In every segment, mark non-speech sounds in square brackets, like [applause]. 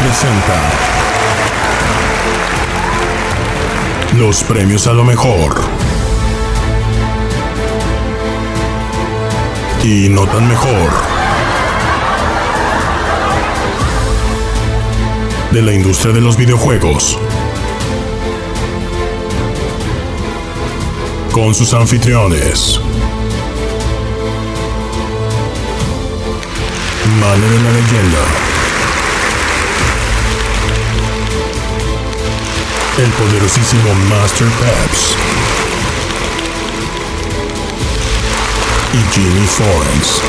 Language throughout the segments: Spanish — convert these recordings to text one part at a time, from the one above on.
presenta los premios a lo mejor. Y no tan mejor. De la industria de los videojuegos. Con sus anfitriones. Mano de la leyenda. El poderosísimo Master Peps. Y Jimmy Forens.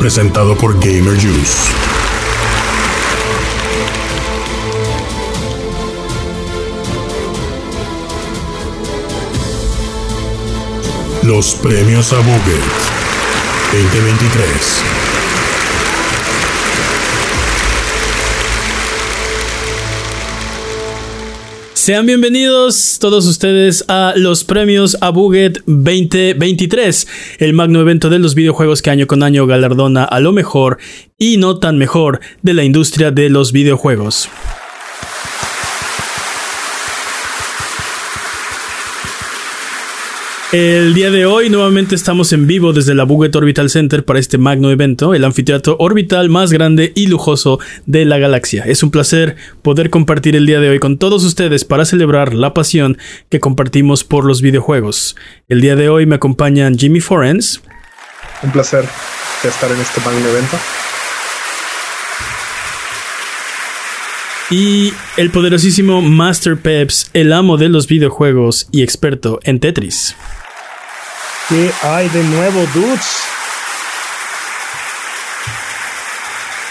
Presentado por Gamer Juice. Los premios a Buget 2023. Sean bienvenidos todos ustedes a los premios a Buget 2023, el magno evento de los videojuegos que año con año galardona a lo mejor y no tan mejor de la industria de los videojuegos. El día de hoy nuevamente estamos en vivo desde la Buget Orbital Center para este magno evento, el anfiteatro orbital más grande y lujoso de la galaxia. Es un placer poder compartir el día de hoy con todos ustedes para celebrar la pasión que compartimos por los videojuegos. El día de hoy me acompañan Jimmy Forens. Un placer estar en este magno evento. Y el poderosísimo Master Peps, el amo de los videojuegos y experto en Tetris. ¿Qué hay de nuevo, dudes?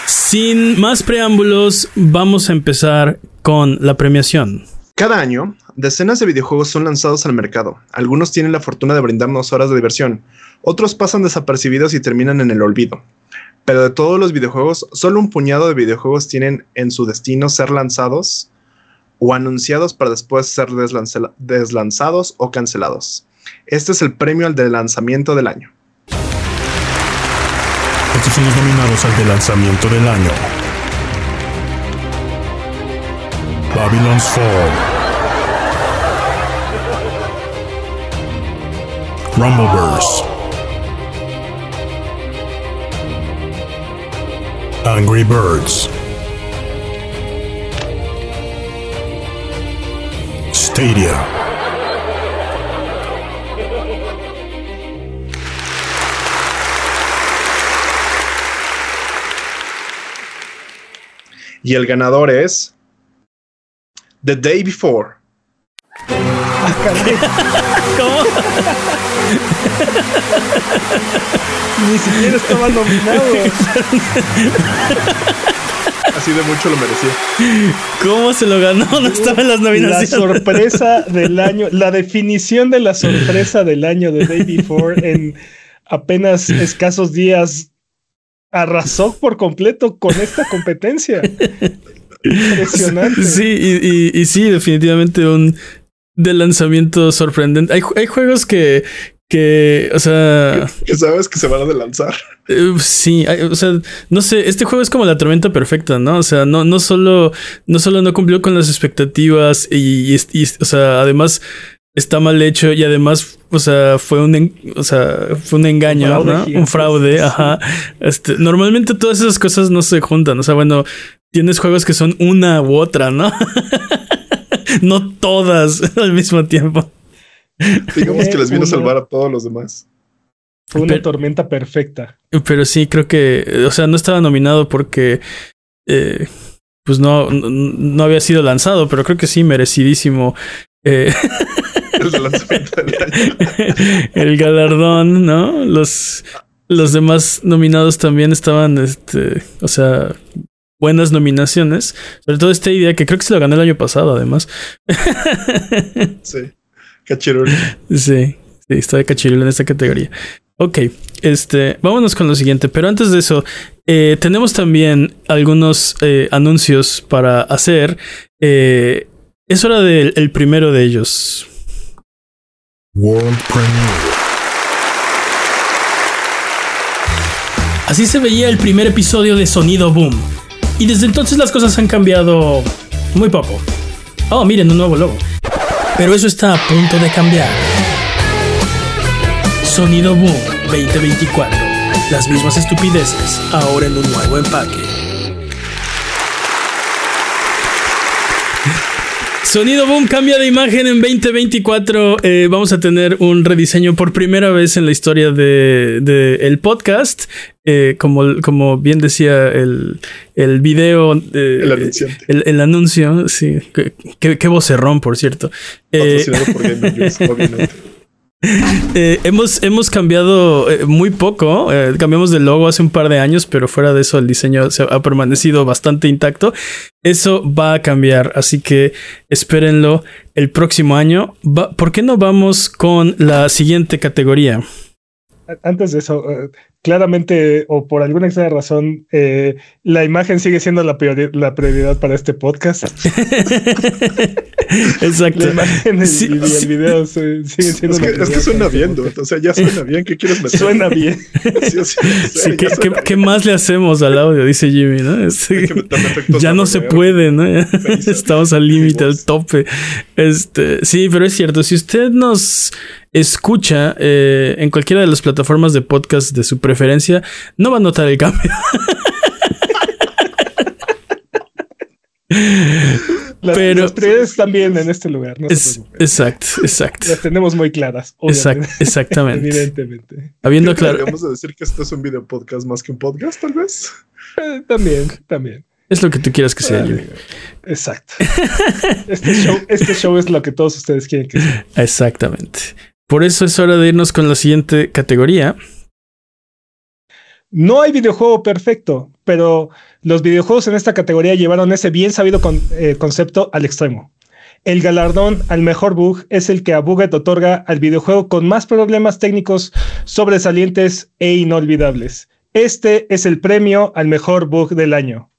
Sin más preámbulos, vamos a empezar con la premiación. Cada año, decenas de videojuegos son lanzados al mercado. Algunos tienen la fortuna de brindarnos horas de diversión, otros pasan desapercibidos y terminan en el olvido. Pero de todos los videojuegos, solo un puñado de videojuegos tienen en su destino ser lanzados o anunciados para después ser deslanzados o cancelados. Este es el premio al de lanzamiento del año. Estos son los nominados al de lanzamiento del año. Babylon's Fall. Rumbleverse. Angry Birds. Stadia. Y el ganador es The Day Before. ¿Cómo? Ni siquiera estaba nominado. Así de mucho lo merecía. ¿Cómo se lo ganó? No estaba en las nominaciones. La sorpresa del año, la definición de la sorpresa del año de Day Before en apenas escasos días arrasó por completo con esta competencia. Impresionante. Sí, y, sí, definitivamente un de lanzamiento sorprendente. Hay, hay juegos que, que, o sea... [laughs] Que sabes que se van a lanzar. Eh, sí, o sea, no sé, este juego es como la tormenta perfecta, ¿no? O sea, no, no solo, no solo no cumplió con las expectativas y, y o sea, además está mal hecho y además, o sea, fue un, o sea, fue un engaño, un fraude, ¿no? un fraude ajá. Este, normalmente todas esas cosas no se juntan, o sea, bueno, tienes juegos que son una u otra, ¿no? [laughs] no todas [laughs] al mismo tiempo. Digamos que les vino a salvar a todos los demás. Fue una tormenta perfecta. Pero sí, creo que, o sea, no estaba nominado porque eh, pues no, no, había sido lanzado, pero creo que sí, merecidísimo. Eh, [laughs] [laughs] el galardón, ¿no? Los, los demás nominados también estaban, este, o sea, buenas nominaciones. Sobre todo esta idea que creo que se lo ganó el año pasado, además. [laughs] sí, cachirul. Sí, sí, está de cachirul en esta categoría. Ok, este, vámonos con lo siguiente, pero antes de eso, eh, tenemos también algunos eh, anuncios para hacer. Eh, es hora del primero de ellos. World Premiere. Así se veía el primer episodio de Sonido Boom. Y desde entonces las cosas han cambiado muy poco. Oh, miren, un nuevo logo. Pero eso está a punto de cambiar. Sonido Boom 2024. Las mismas estupideces, ahora en un nuevo empaque. Sonido Boom cambia de imagen en 2024. Eh, vamos a tener un rediseño por primera vez en la historia de, de el podcast. Eh, como, como bien decía el, el video, eh, El el, el anuncio, sí, qué, vocerrón, por cierto. Eh, Patrocinado por Game [laughs] News, obviamente. [laughs] eh, hemos, hemos cambiado eh, muy poco. eh, cambiamos de logo hace un par de años, pero fuera de eso el diseño se ha permanecido bastante intacto. Eso va a cambiar, así que espérenlo el próximo año. ¿Por qué no vamos con la siguiente categoría? Antes de eso, claramente o por alguna extraña razón, eh, la imagen sigue siendo la, priori- la prioridad para este podcast. [laughs] Exacto. La imagen y Sí, y el video se- siguen siendo Es que, la es que suena este bien, dude. O sea, ya suena bien. ¿Qué quieres meter? Suena [laughs] bien. Sí, o sea, Sí, ya ¿qué, suena qué- qué más le hacemos al audio? Dice Jimmy, ¿no? Efectos Ya no se puede, ¿no? [laughs] Estamos al límite, al tope. Este, sí, pero es cierto. Si usted nos escucha eh, en cualquiera de las plataformas de podcast de su preferencia, no va a notar el cambio. [laughs] Las, Pero- las prioridades están bien en este lugar. No Es- exacto, exacto. Las tenemos muy claras. Exact- exactamente. Evidentemente. Habiendo claro, Deberíamos de decir que esto es un video podcast más que un podcast, tal vez. Eh, también, también. es lo que tú quieras que sea, Jimmy. Exacto. Este show, este show es lo que todos ustedes quieren que sea. Exactamente. Por eso es hora de irnos con la siguiente categoría. No hay videojuego perfecto, pero los videojuegos en esta categoría llevaron ese bien sabido con- eh, concepto al extremo. El galardón al mejor bug es el que a Buget otorga al videojuego con más problemas técnicos sobresalientes e inolvidables. Este es el premio al mejor bug del año.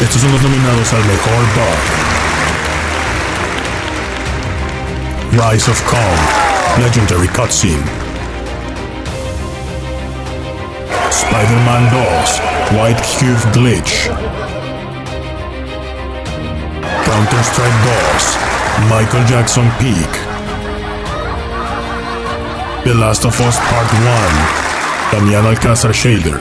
Estos son los nominados al mejor bug. Rise of Kong, Legendary Cutscene. Spider-Man doors. White Cube Glitch. Counter-Strike 2, Michael Jackson Peak. The Last of Us Part 1, Damián Alcázar Shader.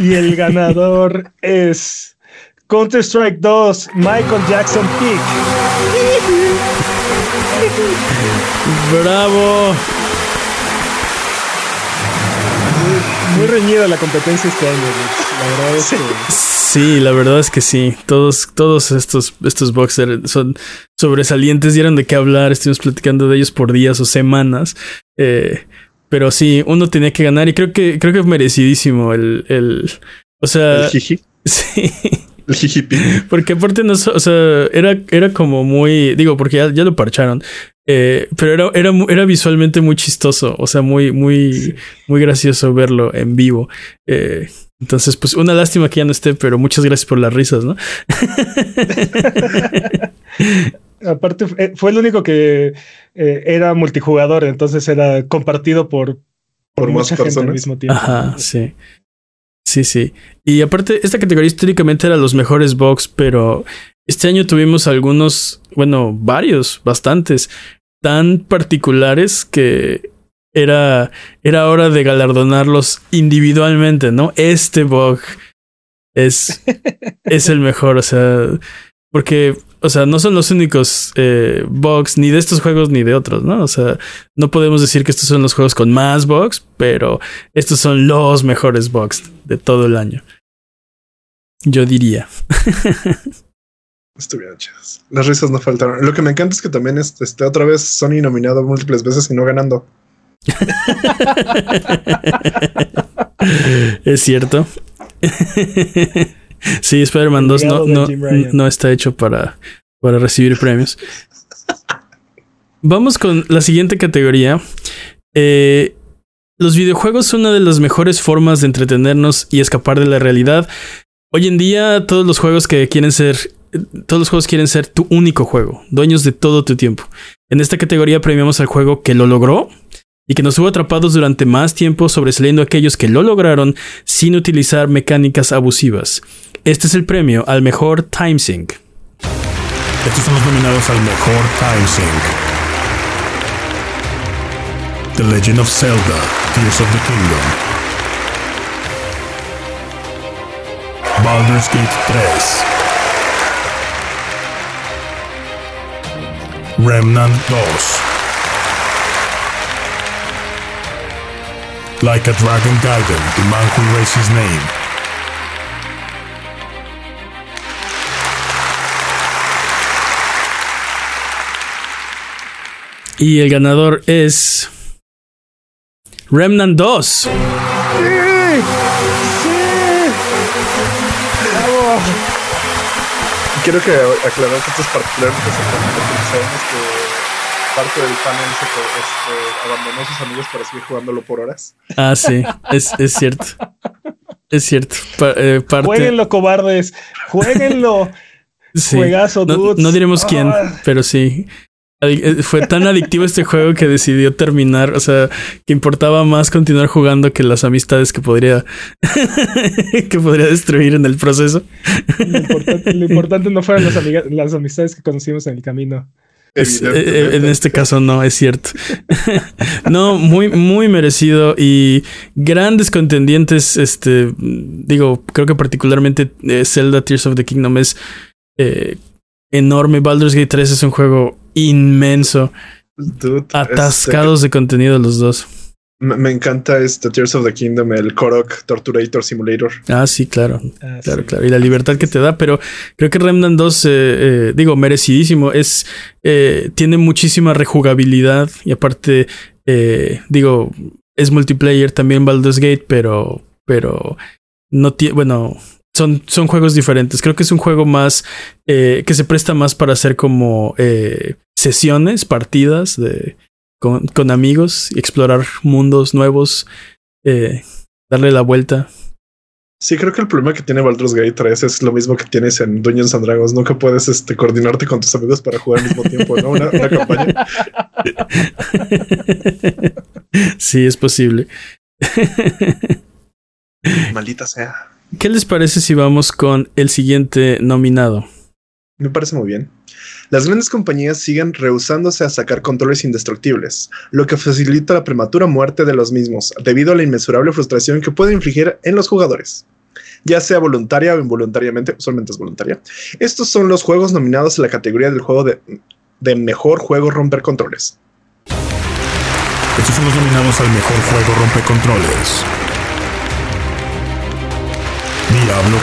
Y el ganador es Counter-Strike 2, Michael Jackson Peak. ¡Bravo! Muy reñida la competencia este año. La verdad es que Sí, la verdad es que sí. Todos, todos estos, estos boxers son sobresalientes, dieron de qué hablar. Estuvimos platicando de ellos por días o semanas. Eh, pero sí, uno tenía que ganar y creo que, creo que es merecidísimo el, el, o sea, El [laughs] sí. [laughs] Porque aparte no, o sea, era, era como muy, digo, porque ya, ya lo parcharon, eh, pero era, era, era visualmente muy chistoso, o sea, muy, muy, muy gracioso verlo en vivo. Eh, entonces, pues una lástima que ya no esté, pero muchas gracias por las risas, ¿no? [laughs] aparte eh, fue el único que eh, era multijugador, entonces era compartido por, Por más mucha gente al personas. mismo tiempo. Ajá, sí. Sí, sí. Y aparte, esta categoría históricamente era los mejores box, pero este año tuvimos algunos, bueno, varios, bastantes, tan particulares que era, era hora de galardonarlos individualmente, ¿no? Este bug es, es el mejor, o sea, porque, o sea, no son los únicos eh, bugs ni de estos juegos ni de otros, ¿no? O sea, no podemos decir que estos son los juegos con más bugs, pero estos son los mejores bugs de todo el año. Yo diría. [laughs] Estuvieron chidas. Las risas no faltaron. Lo que me encanta es que también es, este, otra vez Sony nominado múltiples veces y no ganando. [laughs] es cierto. [laughs] sí, Spider-Man 2 no, no, no está hecho para, para recibir premios. Vamos con la siguiente categoría. Eh, los videojuegos son una de las mejores formas de entretenernos y escapar de la realidad. Hoy en día, todos los juegos que quieren ser. Todos los juegos quieren ser tu único juego, dueños de todo tu tiempo. En esta categoría premiamos al juego que lo logró y que nos tuvo atrapados durante más tiempo sobresaliendo a aquellos que lo lograron sin utilizar mecánicas abusivas. Este es el premio al mejor time sync. Estos son los nominados al mejor time sync. The Legend of Zelda, Tears of the Kingdom. Baldur's Gate 3. Remnant 2. Like a Dragon Gaiden, the man who raised his name. Y el ganador es Remnant 2. ¡Sí! ¡Sí! ¡Bravo! Quiero que aclarar que esto es particularmente sorprendente porque sabemos que parte del panel se este, abandonó a sus amigos para seguir jugándolo por horas. Ah, sí, es, es cierto. Es cierto. Pa- eh, parte- Jueguenlo, cobardes. Jueguenlo. [laughs] sí. Juegazo, no, dudes. no diremos quién, Ah. pero sí. Eh, Fue tan adictivo este juego que decidió terminar. O sea, que importaba más continuar jugando que las amistades que podría [laughs] que podría destruir en el proceso. Lo importante, lo importante no fueron las, amiga- las amistades que conocimos en el camino. Es- eh, eh, en este caso no, es cierto. [laughs] no, muy, muy merecido y grandes contendientes. Este, digo, creo que particularmente Zelda Tears of the Kingdom es eh, enorme. Baldur's Gate 3 es un juego inmenso, Dude, atascados de contenido los dos. este, me, me encanta este Tears of the Kingdom, el Korok Torturator Simulator. Ah, sí, claro. Ah, Claro, sí. claro. Y la libertad que te da, pero creo que Remnant 2, eh, eh, digo, merecidísimo. Es, eh, tiene muchísima rejugabilidad y aparte, eh, digo, es multiplayer también Baldur's Gate, pero, pero no tiene, bueno, son, son juegos diferentes. Creo que es un juego más, eh, que se presta más para hacer como eh, sesiones, partidas de, con, con amigos y explorar mundos nuevos, eh, darle la vuelta. Sí, creo que el problema que tiene Baldur's Gate 3 es lo mismo que tienes en Dungeons and Dragons. Nunca puedes este, coordinarte con tus amigos para jugar al mismo tiempo, ¿no? Una, una campaña. [laughs] sí, es posible. Maldita sea. ¿Qué les parece si vamos con el siguiente nominado? Me parece muy bien. Las grandes compañías siguen rehusándose a sacar controles indestructibles, lo que facilita la prematura muerte de los mismos, debido a la inmensurable frustración que puede infligir en los jugadores. Ya sea voluntaria o involuntariamente, usualmente es voluntaria. Estos son los juegos nominados en la categoría del juego de, de mejor juego romper controles. Estos son los nominados al mejor juego rompecontroles. Diablo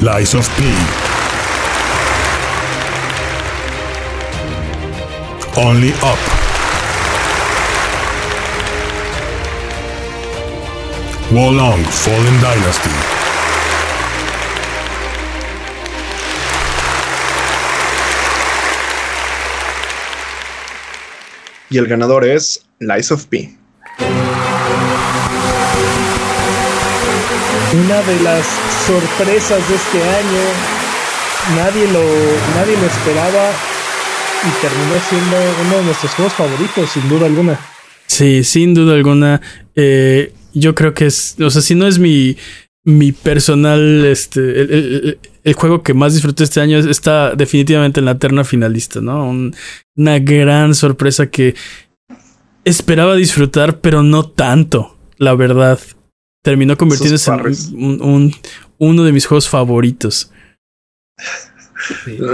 4. Lies of P. Only Up. Wolong Fallen Dynasty. Y el ganador es Lies of P. Una de las sorpresas de este año. Nadie lo, nadie lo esperaba y terminó siendo uno de nuestros juegos favoritos, sin duda alguna. Sí, sin duda alguna. eh, yo creo que es, o sea, si no es mi, mi personal, este, el, juego que más disfruté este año está definitivamente en la terna finalista, ¿no? Un- una gran sorpresa que esperaba disfrutar, pero no tanto, la verdad. Terminó convirtiéndose en parres. un- un- uno de mis juegos favoritos.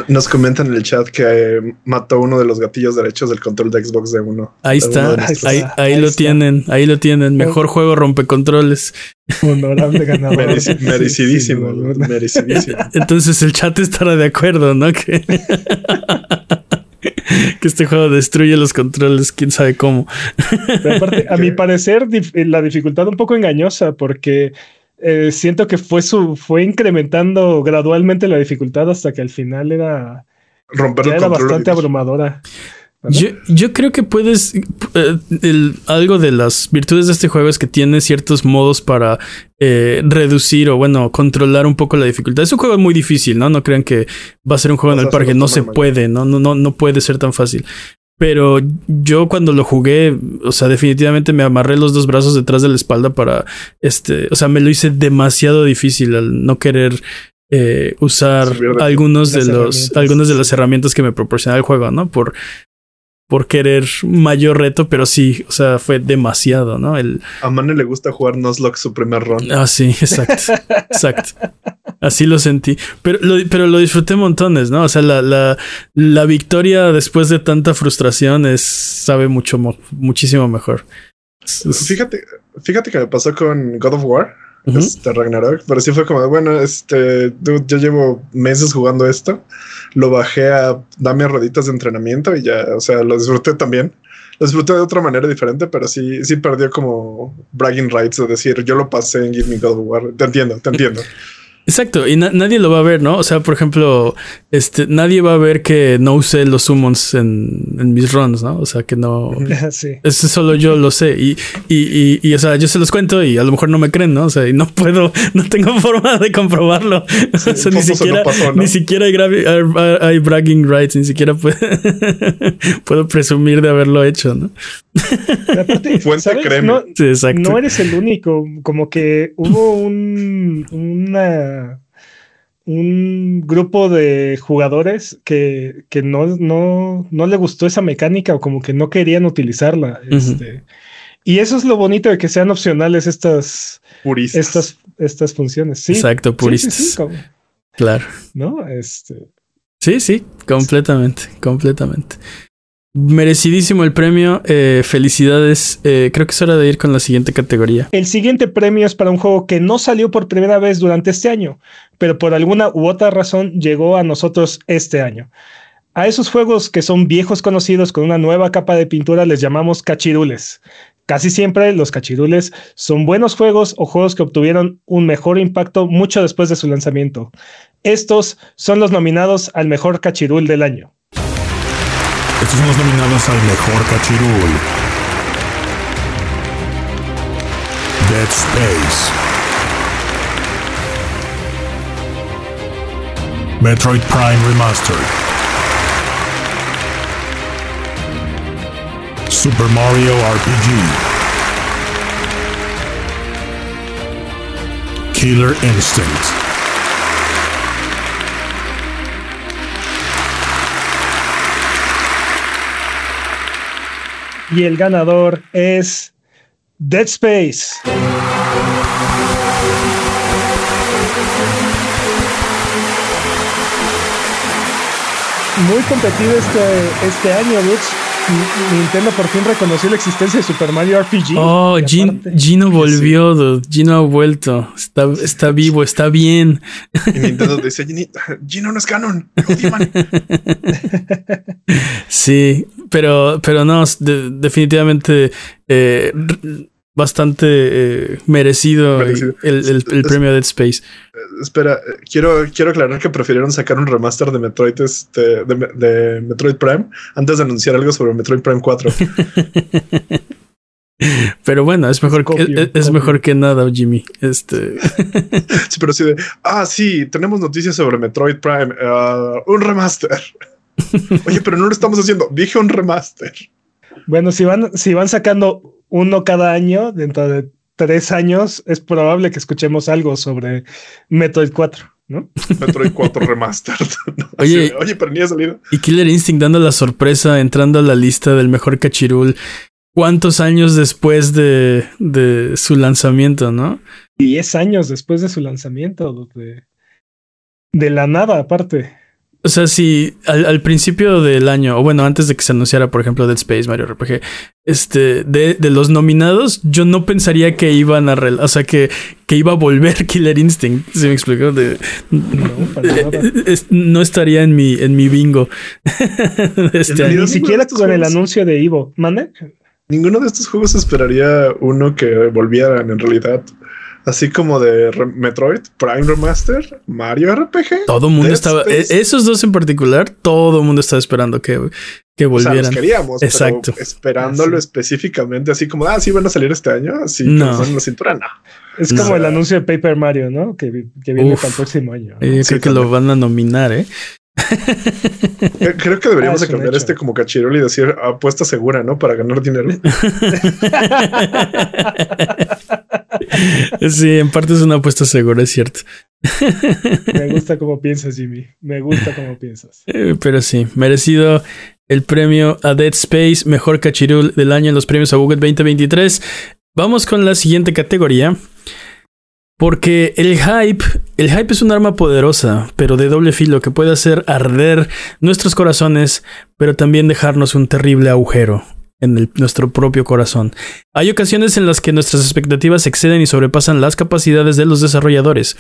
Nos comentan en el chat que eh, mató uno de los gatillos derechos del control de Xbox de uno. Ahí de está, ahí, ahí ahí lo está. tienen, ahí lo tienen. Mejor juego rompecontroles. Honorable ganador. Mereci- merecidísimo, merecidísimo. Entonces el chat estará de acuerdo, ¿no? [laughs] Que, [laughs] que este juego destruye los controles, quién sabe cómo. Pero aparte, a mi [laughs] parecer, dif- eh, la dificultad un poco engañosa, porque eh, siento que fue su, fue incrementando gradualmente la dificultad hasta que al final era, Romper ya el era control. bastante abrumadora. Yo, yo, creo que puedes. Eh, algo de las virtudes de este juego es que tiene ciertos modos para eh, reducir o, bueno, controlar un poco la dificultad. Es un juego muy difícil, ¿no? No crean que va a ser un juego en el parque. No se puede, ¿no? No, no, no puede ser tan fácil. Pero yo cuando lo jugué, o sea, definitivamente me amarré los dos brazos detrás de la espalda para, este, o sea, me lo hice demasiado difícil al no querer eh, usar algunos de los, algunas de las herramientas que me proporciona el juego, ¿no? Por, por querer mayor reto, pero sí, o sea, fue demasiado, ¿no? El... A Mane le gusta jugar Nuzlocke su primer ronda. Ah, sí, [laughs] exacto, exacto. Así lo sentí. Pero lo, pero lo disfruté montones, ¿no? O sea, la, la, la victoria después de tanta frustración es, sabe mucho, muchísimo mejor. Fíjate, fíjate que me pasó con God of War. Este Ragnarok, pero sí fue como, bueno, este, yo llevo meses jugando esto, lo bajé a darme rueditas de entrenamiento y ya, o sea, lo disfruté también. Lo disfruté de otra manera diferente, pero sí, sí perdió como bragging rights de decir, yo lo pasé en Give Me God War. Te entiendo, te entiendo. [laughs] Exacto, y nadie lo va a ver, ¿no? O sea, por ejemplo, este, nadie va a ver que no usé los summons en, mis runs, ¿no? O sea, que no. [laughs] Sí. Eso solo yo lo sé. Y, y, y, o sea, yo se los cuento y a lo mejor no me creen, ¿no? O sea, y no puedo, [laughs] no tengo [laughs] forma de comprobarlo. ni siquiera, ni siquiera hay, bragging rights, ni siquiera puedo, puedo presumir de haberlo hecho, ¿no? Fuente No, no eres el único. Como que hubo un, una, un grupo de jugadores que, que no, no, no, le gustó esa mecánica o como que no querían utilizarla. este, y eso es lo bonito de que sean opcionales estas, estas, estas funciones. Sí, Exacto, puristas. claro. ¿No? Este. Sí, sí, completamente, completamente. Merecidísimo el premio. Eh, felicidades. Eh, creo que es hora de ir con la siguiente categoría. El siguiente premio es para un juego que no salió por primera vez durante este año, pero por alguna u otra razón llegó a nosotros este año. A esos juegos que son viejos conocidos con una nueva capa de pintura les llamamos cachirules. Casi siempre los cachirules son buenos juegos o juegos que obtuvieron un mejor impacto mucho después de su lanzamiento. Estos son los nominados al mejor cachirul del año. Estos los nominados al mejor cachirul. Dead Space. Metroid Prime Remastered. Super Mario RPG. Killer Instinct. Y el ganador es Dead Space. Muy competido este, este año, Lutz. Nintendo por fin reconoció la existencia de Super Mario RPG. Oh, Gino volvió, Gino ha vuelto. Está, está vivo, está bien. Y Nintendo dice, Gino no es canon. [laughs] sí, pero, pero no, definitivamente eh, bastante eh, merecido, El, premio Dead Space. Eh, espera, quiero, quiero aclarar que prefirieron sacar un remaster de Metroid, este, de, Metroid Prime antes de anunciar algo sobre Metroid Prime 4. [laughs] Pero bueno, es mejor, que, es, mejor que nada, Jimmy. Este. [laughs] sí, pero sí de, ah, sí, tenemos noticias sobre Metroid Prime, uh, un remaster. Oye, pero no lo estamos haciendo. Dije un remaster. Bueno, si van, si van sacando uno cada año, dentro de tres años, es probable que escuchemos algo sobre Metroid 4, ¿no? Metroid 4 Remastered. [laughs] oye, oye, pero ni ha salido. Y Killer Instinct dando la sorpresa, entrando a la lista del mejor cachirul. ¿Cuántos años después de, de su lanzamiento, no? Diez años después de su lanzamiento, de, de la nada, aparte. O sea, si al, principio del año, o bueno, antes de que se anunciara, por ejemplo, Dead Space, Mario RPG, este, de, de los nominados, yo no pensaría que iban a, o sea, que, que iba a volver [laughs] Killer Instinct, ¿se me explicó? De, no, estaría en mi, en mi bingo. [laughs] este. Ni siquiera con el anuncio de Ivo, ¿mande? Ninguno de estos juegos esperaría uno que volvieran en realidad. Así como de Re- Metroid, Prime Remaster, Mario RPG. Todo el mundo Dead estaba, Space. e- esos dos en particular, todo el mundo estaba esperando que, que O sea, los volvieran. queríamos, Exacto. pero esperándolo Ah, específicamente, así como, ah, sí van a salir este año, así No. no. en la cintura, no. Es No. como el anuncio de Paper Mario, ¿no? Que, vi- que viene Uf. para el próximo año. ¿no? Eh, Sí, creo que lo van a nominar, ¿eh? Eh, Creo que deberíamos Ah, de cambiar este como cachirul y decir apuesta segura, ¿no? Para ganar dinero. [laughs] sí, en parte es una apuesta segura, es cierto. Me gusta cómo piensas, Jimmy. Me gusta cómo piensas. [laughs] Eh, Pero sí, merecido el premio a Dead Space, mejor cachirul del año en los premios a Google 2023. Vamos con la siguiente categoría. Porque el hype, el hype es un arma poderosa, pero de doble filo que puede hacer arder nuestros corazones, pero también dejarnos un terrible agujero en nuestro propio corazón. Hay ocasiones en las que nuestras expectativas exceden y sobrepasan las capacidades de los desarrolladores.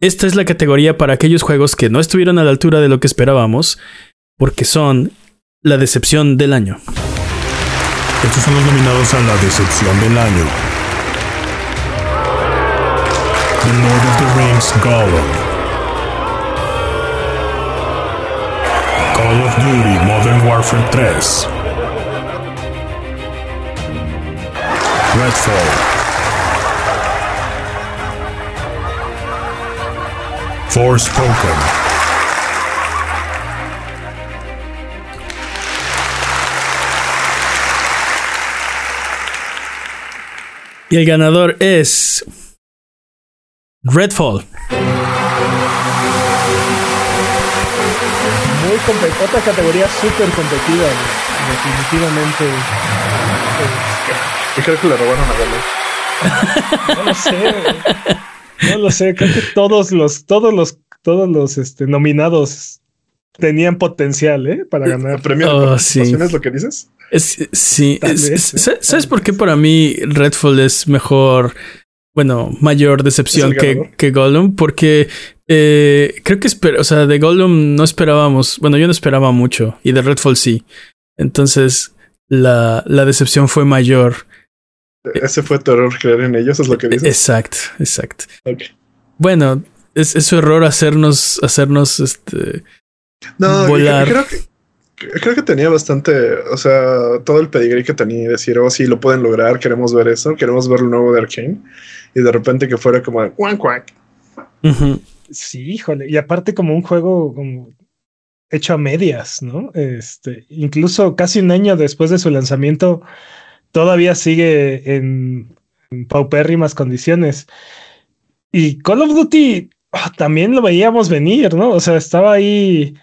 Esta es la categoría para aquellos juegos que no estuvieron a la altura de lo que esperábamos, porque son la decepción del año. Estos son los nominados a la decepción del año. The Lord of the Rings Gollum. Call of Duty Modern Warfare 3. Redfall. Forspoken. Y el ganador es Redfall. Muy. Otra categoría súper competitiva. Definitivamente. Y creo que le robaron a Galo. No lo sé. No lo sé. Creo que todos los, todos los, todos los este, nominados tenían potencial, ¿eh? Para ganar. ¿El premio Oh, sí. es lo que dices? Es, sí, Tal es- vez, es- ¿eh? ¿sabes por qué para mí Redfall es mejor, bueno, mayor decepción ¿Es el que, que Gollum? Porque eh, creo que, o sea, de Gollum no esperábamos, bueno, yo no esperaba mucho y de Redfall sí. Entonces, la, la decepción fue mayor. Ese fue tu error creer en ellos, es lo que dices. Exacto, exacto. Bueno, es, es su error hacernos, hacernos, este, No, volar. Creo, que, creo que tenía bastante, o sea, todo el pedigrí que tenía y decir, oh, sí, lo pueden lograr, queremos ver eso, queremos ver lo nuevo de Arkane. Y de repente que fuera como de cuac. ujú, Sí, híjole. Y aparte como un juego como hecho a medias, ¿no? Este, incluso casi un año después de su lanzamiento, todavía sigue en, en paupérrimas condiciones. Y Call of Duty ah, también lo veíamos venir, ¿no? O sea, estaba ahí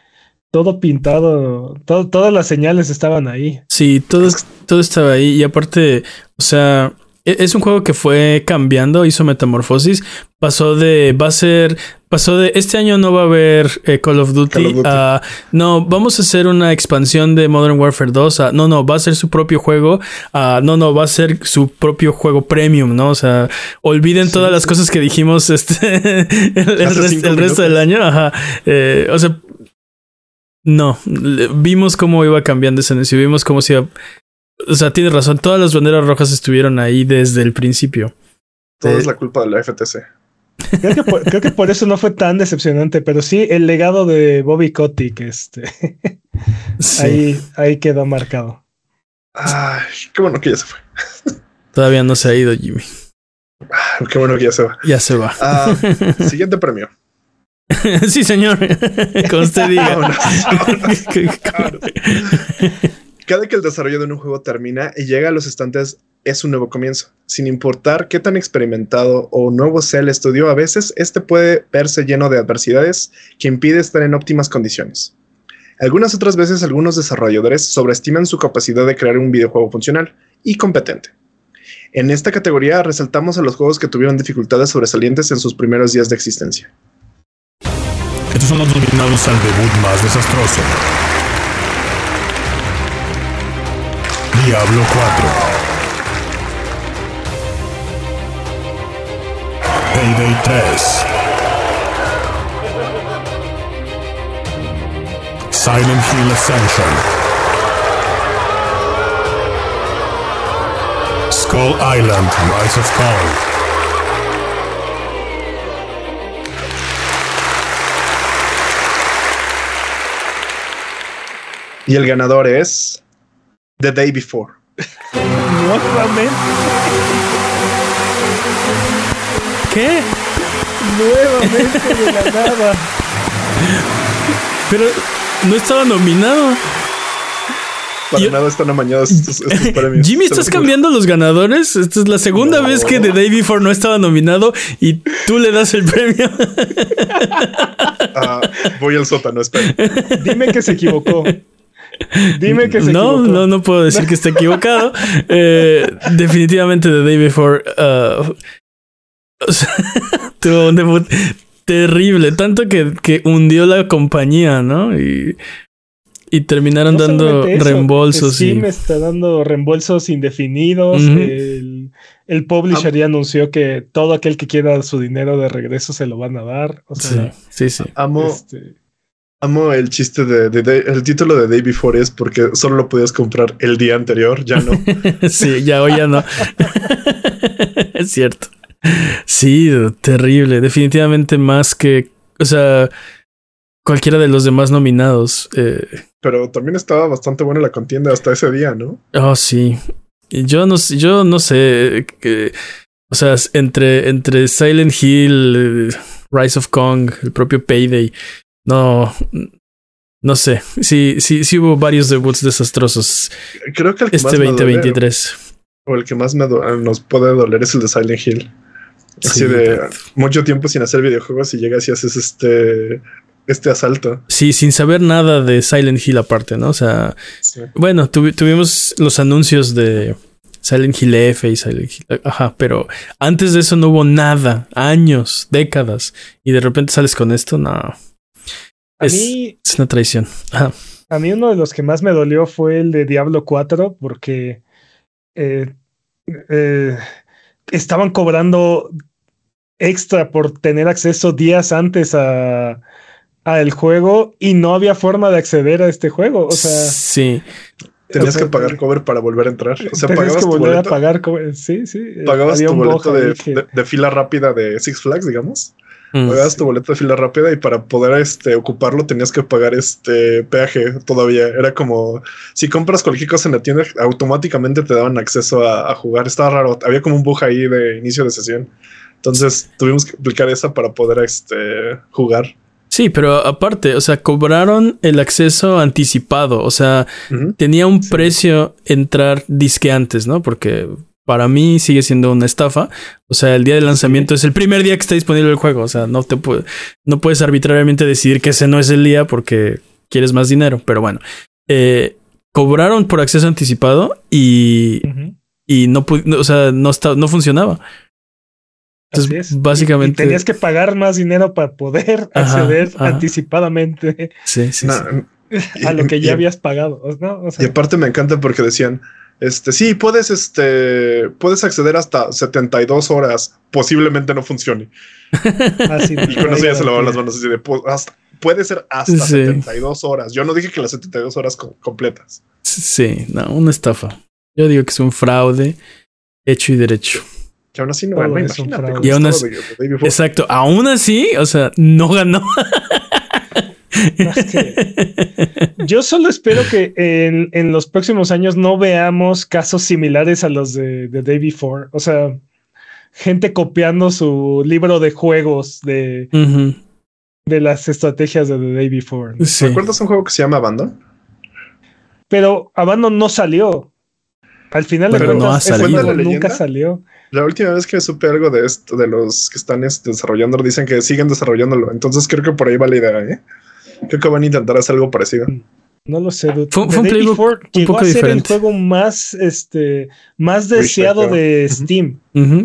todo pintado, todo, todas las señales estaban ahí. Sí, todo, todo estaba ahí. Y aparte, o sea, es un juego que fue cambiando, hizo metamorfosis. Pasó de, va a ser, pasó de, este año no va a haber eh, Call of Duty. Call of Duty. a, no, vamos a hacer una expansión de Modern Warfare 2. a- no, no, va a ser su propio juego. a, no, no, va a ser su propio juego premium, ¿no? O sea, olviden Sí, todas las cosas que dijimos este, [laughs] el, el Hace rest- cinco el resto del año. Ajá. Eh, o sea, no, vimos cómo iba cambiando ese anuncio, vimos cómo se iba. O sea, tienes razón, todas las banderas rojas estuvieron ahí desde el principio. Todo Eh, es la culpa de la FTC. Creo que, por, creo que por eso no fue tan decepcionante, pero sí el legado de Bobby Kotick, este, [laughs] Sí, ahí, ahí quedó marcado. Ay, qué bueno que ya se fue. todavía no se ha ido, Jimmy. Ay, qué bueno que ya se va. Ya se va. Ah, [laughs] siguiente premio. sí, señor. [laughs] Como usted diga. Vámonos, vámonos. Cada que el desarrollo de un juego termina y llega a los estantes es un nuevo comienzo. Sin importar qué tan experimentado o nuevo sea el estudio, a veces este puede verse lleno de adversidades que impide estar en óptimas condiciones. Algunas otras veces algunos desarrolladores sobreestiman su capacidad de crear un videojuego funcional y competente. En esta categoría resaltamos a los juegos que tuvieron dificultades sobresalientes en sus primeros días de existencia. Estos son los nominados al debut más desastroso. Diablo 4. Payday 3. Silent Hill Ascension. Skull Island Rise of Kong. Y el ganador es The Day Before. Nuevamente, ¿Qué? nuevamente de la nada. Pero no estaba nominado. Para Yo- nada están amañados estos, estos [laughs] premios. Jimmy, ¿estás cambiando los ganadores? Esta es la segunda No. vez que The Day Before no estaba nominado y tú le das el premio. Ah, voy al sótano, espera. [laughs] Dime que se equivocó. Dime que se no, equivocó. no, no puedo decir que está equivocado. [laughs] Eh, definitivamente The Day Before uh, o sea, [laughs] tuvo un debut terrible, tanto que, que hundió la compañía, ¿no? Y, y terminaron No dando eso, reembolsos. y, Steam está dando reembolsos indefinidos. El, el publisher ya anunció que todo aquel que quiera su dinero de regreso se lo van a dar. O sí, sea, sí, sí. Amo, este, amo el chiste de, el título de Day Before es porque solo lo podías comprar el día anterior, ya no. [laughs] Sí, ya hoy ya no. [laughs] es cierto. Sí, terrible. Definitivamente más que, o sea, cualquiera de los demás nominados. Eh, Pero también estaba bastante buena la contienda hasta ese día, ¿no? oh, sí. Yo no, sé- yo no sé. que- o sea, entre, entre Silent Hill, eh, Rise of Kong, el propio Payday. No. No sé. Sí, sí, sí hubo varios debuts desastrosos Creo que el que este más me duele, 2023. o el que más me do- nos puede doler es el de Silent Hill. Así Sí. de mucho tiempo sin hacer videojuegos y llegas y haces este este asalto. Sí, sin saber nada de Silent Hill aparte, ¿no? O sea, Sí. bueno, tuvi- tuvimos los anuncios de Silent Hill F y Silent Hill. Ajá, pero antes de eso no hubo nada, años, décadas, y de repente sales con esto, no. A, Es, mí, es una traición. Ajá. a mí uno de los que más me dolió fue el de Diablo 4 porque eh, eh, estaban cobrando extra por tener acceso días antes a, a el juego y no había forma de acceder a este juego. O sea, sí, Tenías o sea, que pagar cover para volver a entrar. O sea, tenías pagabas que tu volver boleto, a pagar. co- Sí, sí. eh, pagabas había tu boleto de, ahí que- de- de fila rápida de Six Flags, digamos. Mm. Pagabas tu boleto de fila rápida y para poder este, ocuparlo tenías que pagar este peaje todavía. Era como si compras cualquier cosa en la tienda, automáticamente te daban acceso a, a jugar. Estaba raro. Había como un bug ahí de inicio de sesión. Entonces tuvimos que aplicar esa para poder este, jugar. Sí, pero aparte, o sea, cobraron el acceso anticipado, o sea, tenía un Sí. precio entrar disque antes, ¿no? Porque para mí sigue siendo una estafa. O sea, el día de lanzamiento es el primer día que está disponible el juego. O sea, no te puede, no puedes arbitrariamente decidir que ese no es el día porque quieres más dinero. Pero bueno, eh, cobraron por acceso anticipado y, y no, no, o sea, no, está, no funcionaba. Así Entonces, es. básicamente- Y tenías que pagar más dinero para poder Ajá, acceder ajá. anticipadamente Sí, sí, No, a lo que ya y- habías pagado. ¿no? O Y aparte me encanta porque decían, este, sí, puedes, este, puedes acceder hasta 72 horas, posiblemente no funcione. [laughs] así Y con eso ya se lavaban las manos así de, "Pu- hasta- puede ser hasta Sí. 72 horas. Yo no dije que las 72 horas co- completas. Sí, no, una estafa. Yo digo que es un fraude hecho y derecho. Que aún así no ganó, Y aún así-. Exacto. Aún así, o sea, no ganó. [laughs] Que- yo solo espero que en, en los próximos años no veamos casos similares a los de, de Day Before. O sea, gente copiando su libro de juegos de, de las estrategias de The Day Before. ¿no? Sí. ¿Recuerdas un juego que se llama Abandon? Pero Abandon no salió. Al final de Pero no cuentas, ha ese salido. juego ¿Cuenta la nunca salió. La última vez que supe algo de esto, de los que están este, desarrollando, dicen que siguen desarrollándolo. Entonces creo que por ahí va la idea, ¿eh? Creo que van a intentar hacer algo parecido. No lo sé, dude. Fue- The fue un playbook Before un llegó poco a ser diferente. el juego más, este, más deseado de. Steam.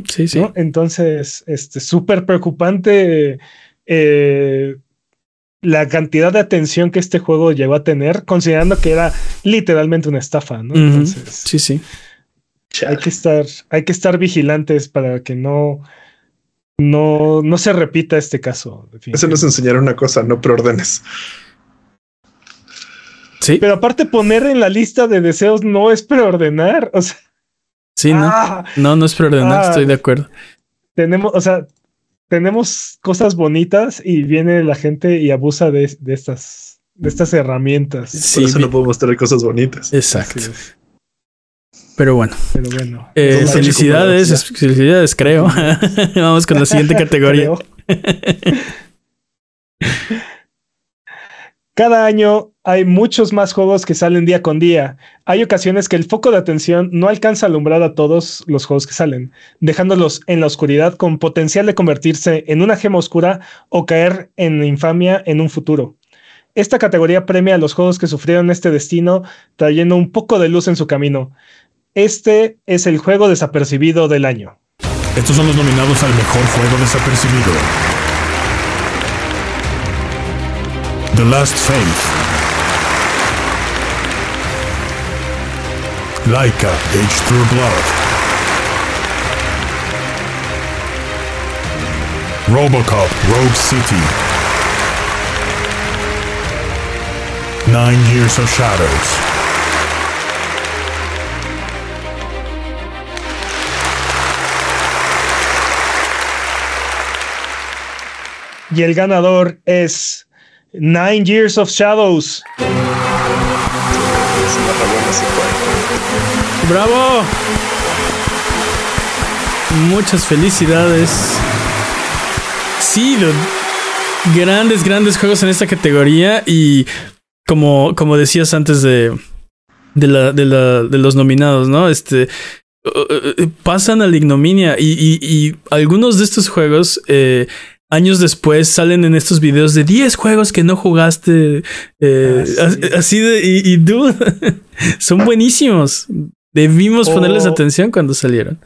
Sí, sí. ¿no? Entonces, este, súper preocupante eh, la cantidad de atención que este juego llegó a tener, considerando que era literalmente una estafa, ¿no? Entonces, Sí, sí. hay que estar, hay que estar vigilantes para que no, no, no se repita este caso. Eso nos enseñaron una cosa, no preordenes. Sí, Pero aparte poner en la lista de deseos no es preordenar, o sea, sí, no. ah, No, no es preordenar, Ah. estoy de acuerdo. tenemos, o sea, tenemos cosas bonitas y viene la gente y abusa de, de estas, de estas herramientas. Por eso no podemos tener cosas bonitas. Exacto. Pero bueno. Pero bueno. Eh, felicidades, felicidades, creo. [laughs] Vamos con la siguiente [laughs] categoría. Cada año hay muchos más juegos que salen día con día. Hay ocasiones que el foco de atención no alcanza a alumbrar a todos los juegos que salen, dejándolos en la oscuridad con potencial de convertirse en una gema oscura o caer en infamia en un futuro. Esta categoría premia a los juegos que sufrieron este destino, trayendo un poco de luz en su camino. Este es el juego desapercibido del año. Estos son los nominados al mejor juego desapercibido. The Last Faith. Laika, Age Through Blood. Robocop, Rogue City. Nine Years of Shadows. Y el ganador es Nine Years of Shadows. ¡Bravo! Muchas felicidades. Sí, grandes, grandes juegos en esta categoría y como, como decías antes de, de, la, de, la, de los nominados, ¿no? Este, uh, uh, pasan a la ignominia y, y, y algunos de estos juegos eh, años después salen en estos videos de 10 juegos que no jugaste. Eh, ah, Así de. Y, y [laughs] son buenísimos. Debimos ponerles atención cuando salieron.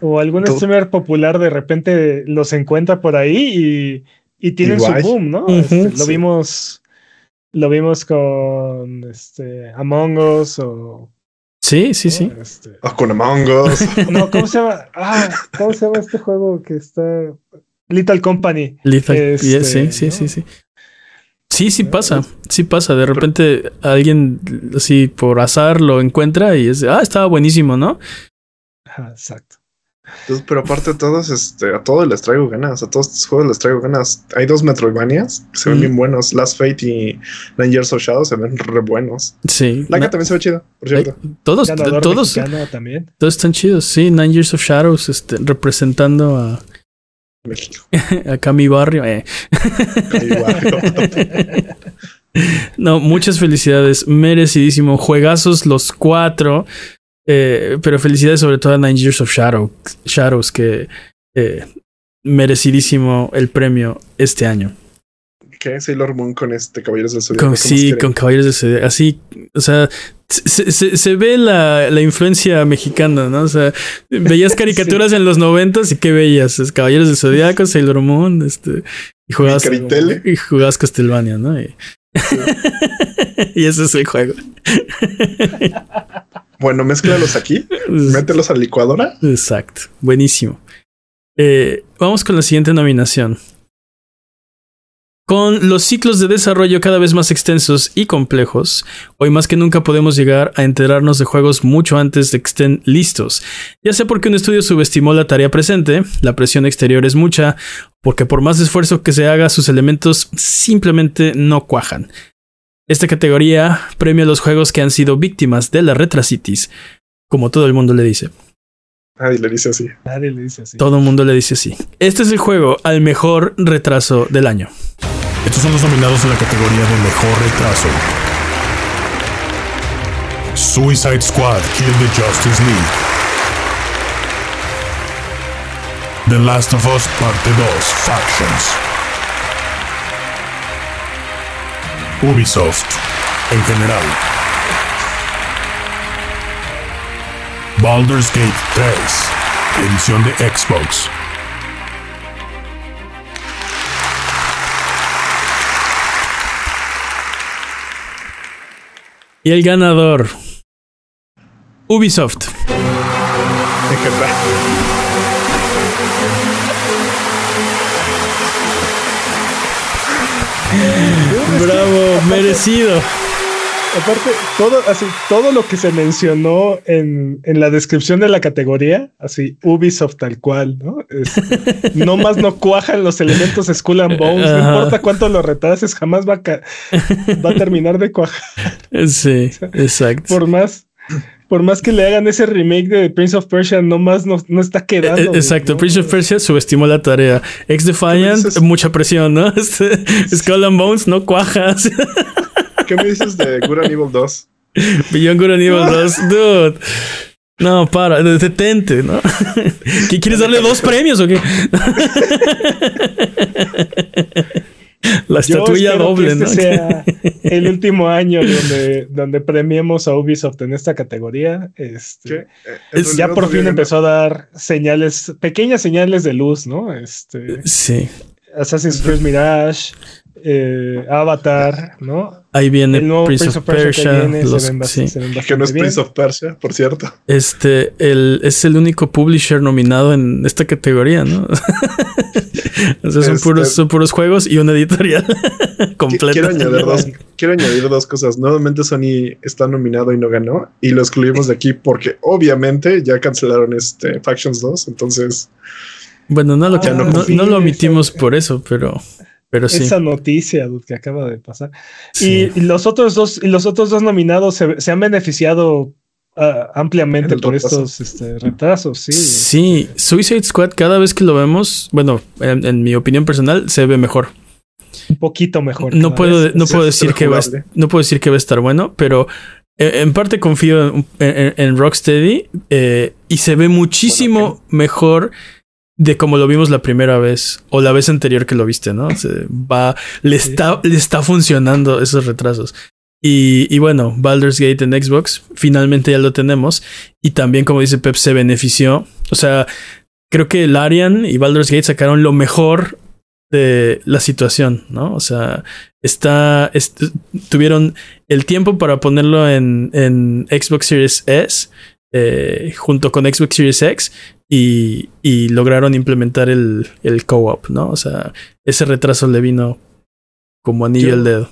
O algún streamer popular de repente los encuentra por ahí y, y tienen su boom, ¿no? Este, lo vimos. Lo vimos con este, Among Us o. Sí, sí, sí. Este... O con Among Us. [laughs] No, ¿cómo se llama? Ah, ¿cómo se llama este juego que está Little Company. Little, este, sí, sí, sí, sí. Sí, sí pasa, sí pasa. De repente alguien así por azar lo encuentra y es, ah, estaba buenísimo, ¿no? exacto. Pero aparte de todos, este, a todos les traigo ganas, a todos estos juegos les traigo ganas. Hay dos Metroidvanias que se ven bien buenos, Last Fate y Nine Years of Shadow se ven re buenos. Sí. La también se ve chido, por cierto. todos, todos, también. todos están chidos, sí. Nine Years of Shadows, este, representando a México. [laughs] Acá mi barrio. Eh. [laughs] no, muchas felicidades. Merecidísimo. Juegazos los cuatro. Eh, pero felicidades sobre todo a Nine Years of Shadow, Shadows, que eh, merecidísimo el premio este año. ¿Qué? Sailor Moon con este Caballeros del Zodiaco. sí, con Caballeros del Zodiaco. Así, o sea, se, se, se ve la, la, influencia mexicana, ¿no? O sea, veías [laughs] caricaturas sí. en los noventas y qué veías, Caballeros del Zodiaco, Sailor Moon, este, y jugabas, y jugabas Castlevania, ¿no? Y, sí. [laughs] y ese es el juego. [laughs] bueno, mézclalos aquí, [laughs] mételos a la licuadora. Exacto, buenísimo. Eh, vamos con la siguiente nominación. Con los ciclos de desarrollo cada vez más extensos y complejos, hoy más que nunca podemos llegar a enterarnos de juegos mucho antes de que estén listos, ya sea porque un estudio subestimó la tarea presente, la presión exterior es mucha, porque por más esfuerzo que se haga sus elementos simplemente no cuajan. Esta categoría premia los juegos que han sido víctimas de la retrasitis, como todo el mundo le dice. Nadie le dice así. Nadie le dice así. Todo el mundo le dice así. Este es el juego al mejor retraso del año. Estos son los nominados en la categoría de mejor retraso. Suicide Squad Kill the Justice League. The Last of Us Parte 2 Factions. Ubisoft en general. Baldur's Gate 3, edición de Xbox. Y el ganador, Ubisoft. Bravo, merecido. Aparte, todo, así, todo lo que se mencionó en, en, la descripción de la categoría, así, Ubisoft tal cual, ¿no? no más no cuajan los elementos Skull and Bones, no importa cuánto lo retrases, jamás va a, va a terminar de cuajar. Sí, [laughs] exacto. Por más, por más que le hagan ese remake de Prince of Persia, no más no, no está quedando. Eh, exacto, Prince of Persia subestimó la tarea. Ex Defiant, mucha presión, ¿no? [laughs] Este, Skull and Bones, no cuajas. [laughs] ¿Qué me dices de Good and Evil 2? Beyond Good and Evil [laughs] 2, dude. No, para, detente, ¿no? ¿Qué quieres darle dos premios o qué? La estatuilla doble, este sea el último año donde, donde premiemos a Ubisoft en esta categoría. Este, ya por fin empezó a dar señales, pequeñas señales de luz, ¿no? Este, sí. Assassin's Creed Mirage, eh, Avatar, ¿no? Ahí viene el nuevo Prince, of Persia. que, no es Prince of Persia, por cierto. Este el, es el único publisher nominado en esta categoría, ¿no? [laughs] o sea, son, puros, este, son puros juegos y una editorial [laughs] completa. Quiero añadir, dos, [laughs] quiero añadir dos cosas. Nuevamente Sony está nominado y no ganó. Y lo excluimos de aquí porque obviamente ya cancelaron este Factions 2. Entonces... Bueno, no lo, no, lo omitimos por eso, pero... Pero sí. Esa noticia que acaba de pasar. Y, los otros dos, y los otros dos nominados se, han beneficiado ah, ampliamente por estos este, retrasos. Sí. Sí, Suicide Squad, cada vez que lo vemos, bueno, en, mi opinión personal, se ve mejor. Un poquito mejor. No puedo, no puedo decir que va, no puedo decir que va a estar bueno, pero eh, en parte confío en, Rocksteady eh, y se ve muchísimo mejor de como lo vimos la primera vez o la vez anterior que lo viste, ¿no? Se va, le está, le está funcionando esos retrasos. Y, y, bueno, Baldur's Gate en Xbox, finalmente ya lo tenemos. Y también, como dice Pep, se benefició. O sea, creo que Larian y Baldur's Gate sacaron lo mejor de la situación, ¿no? O sea, está, tuvieron el tiempo para ponerlo en, en Xbox Series S. Eh, junto con Xbox Series X y, lograron implementar el, el co-op, ¿no? O sea, ese retraso le vino como anillo al dedo.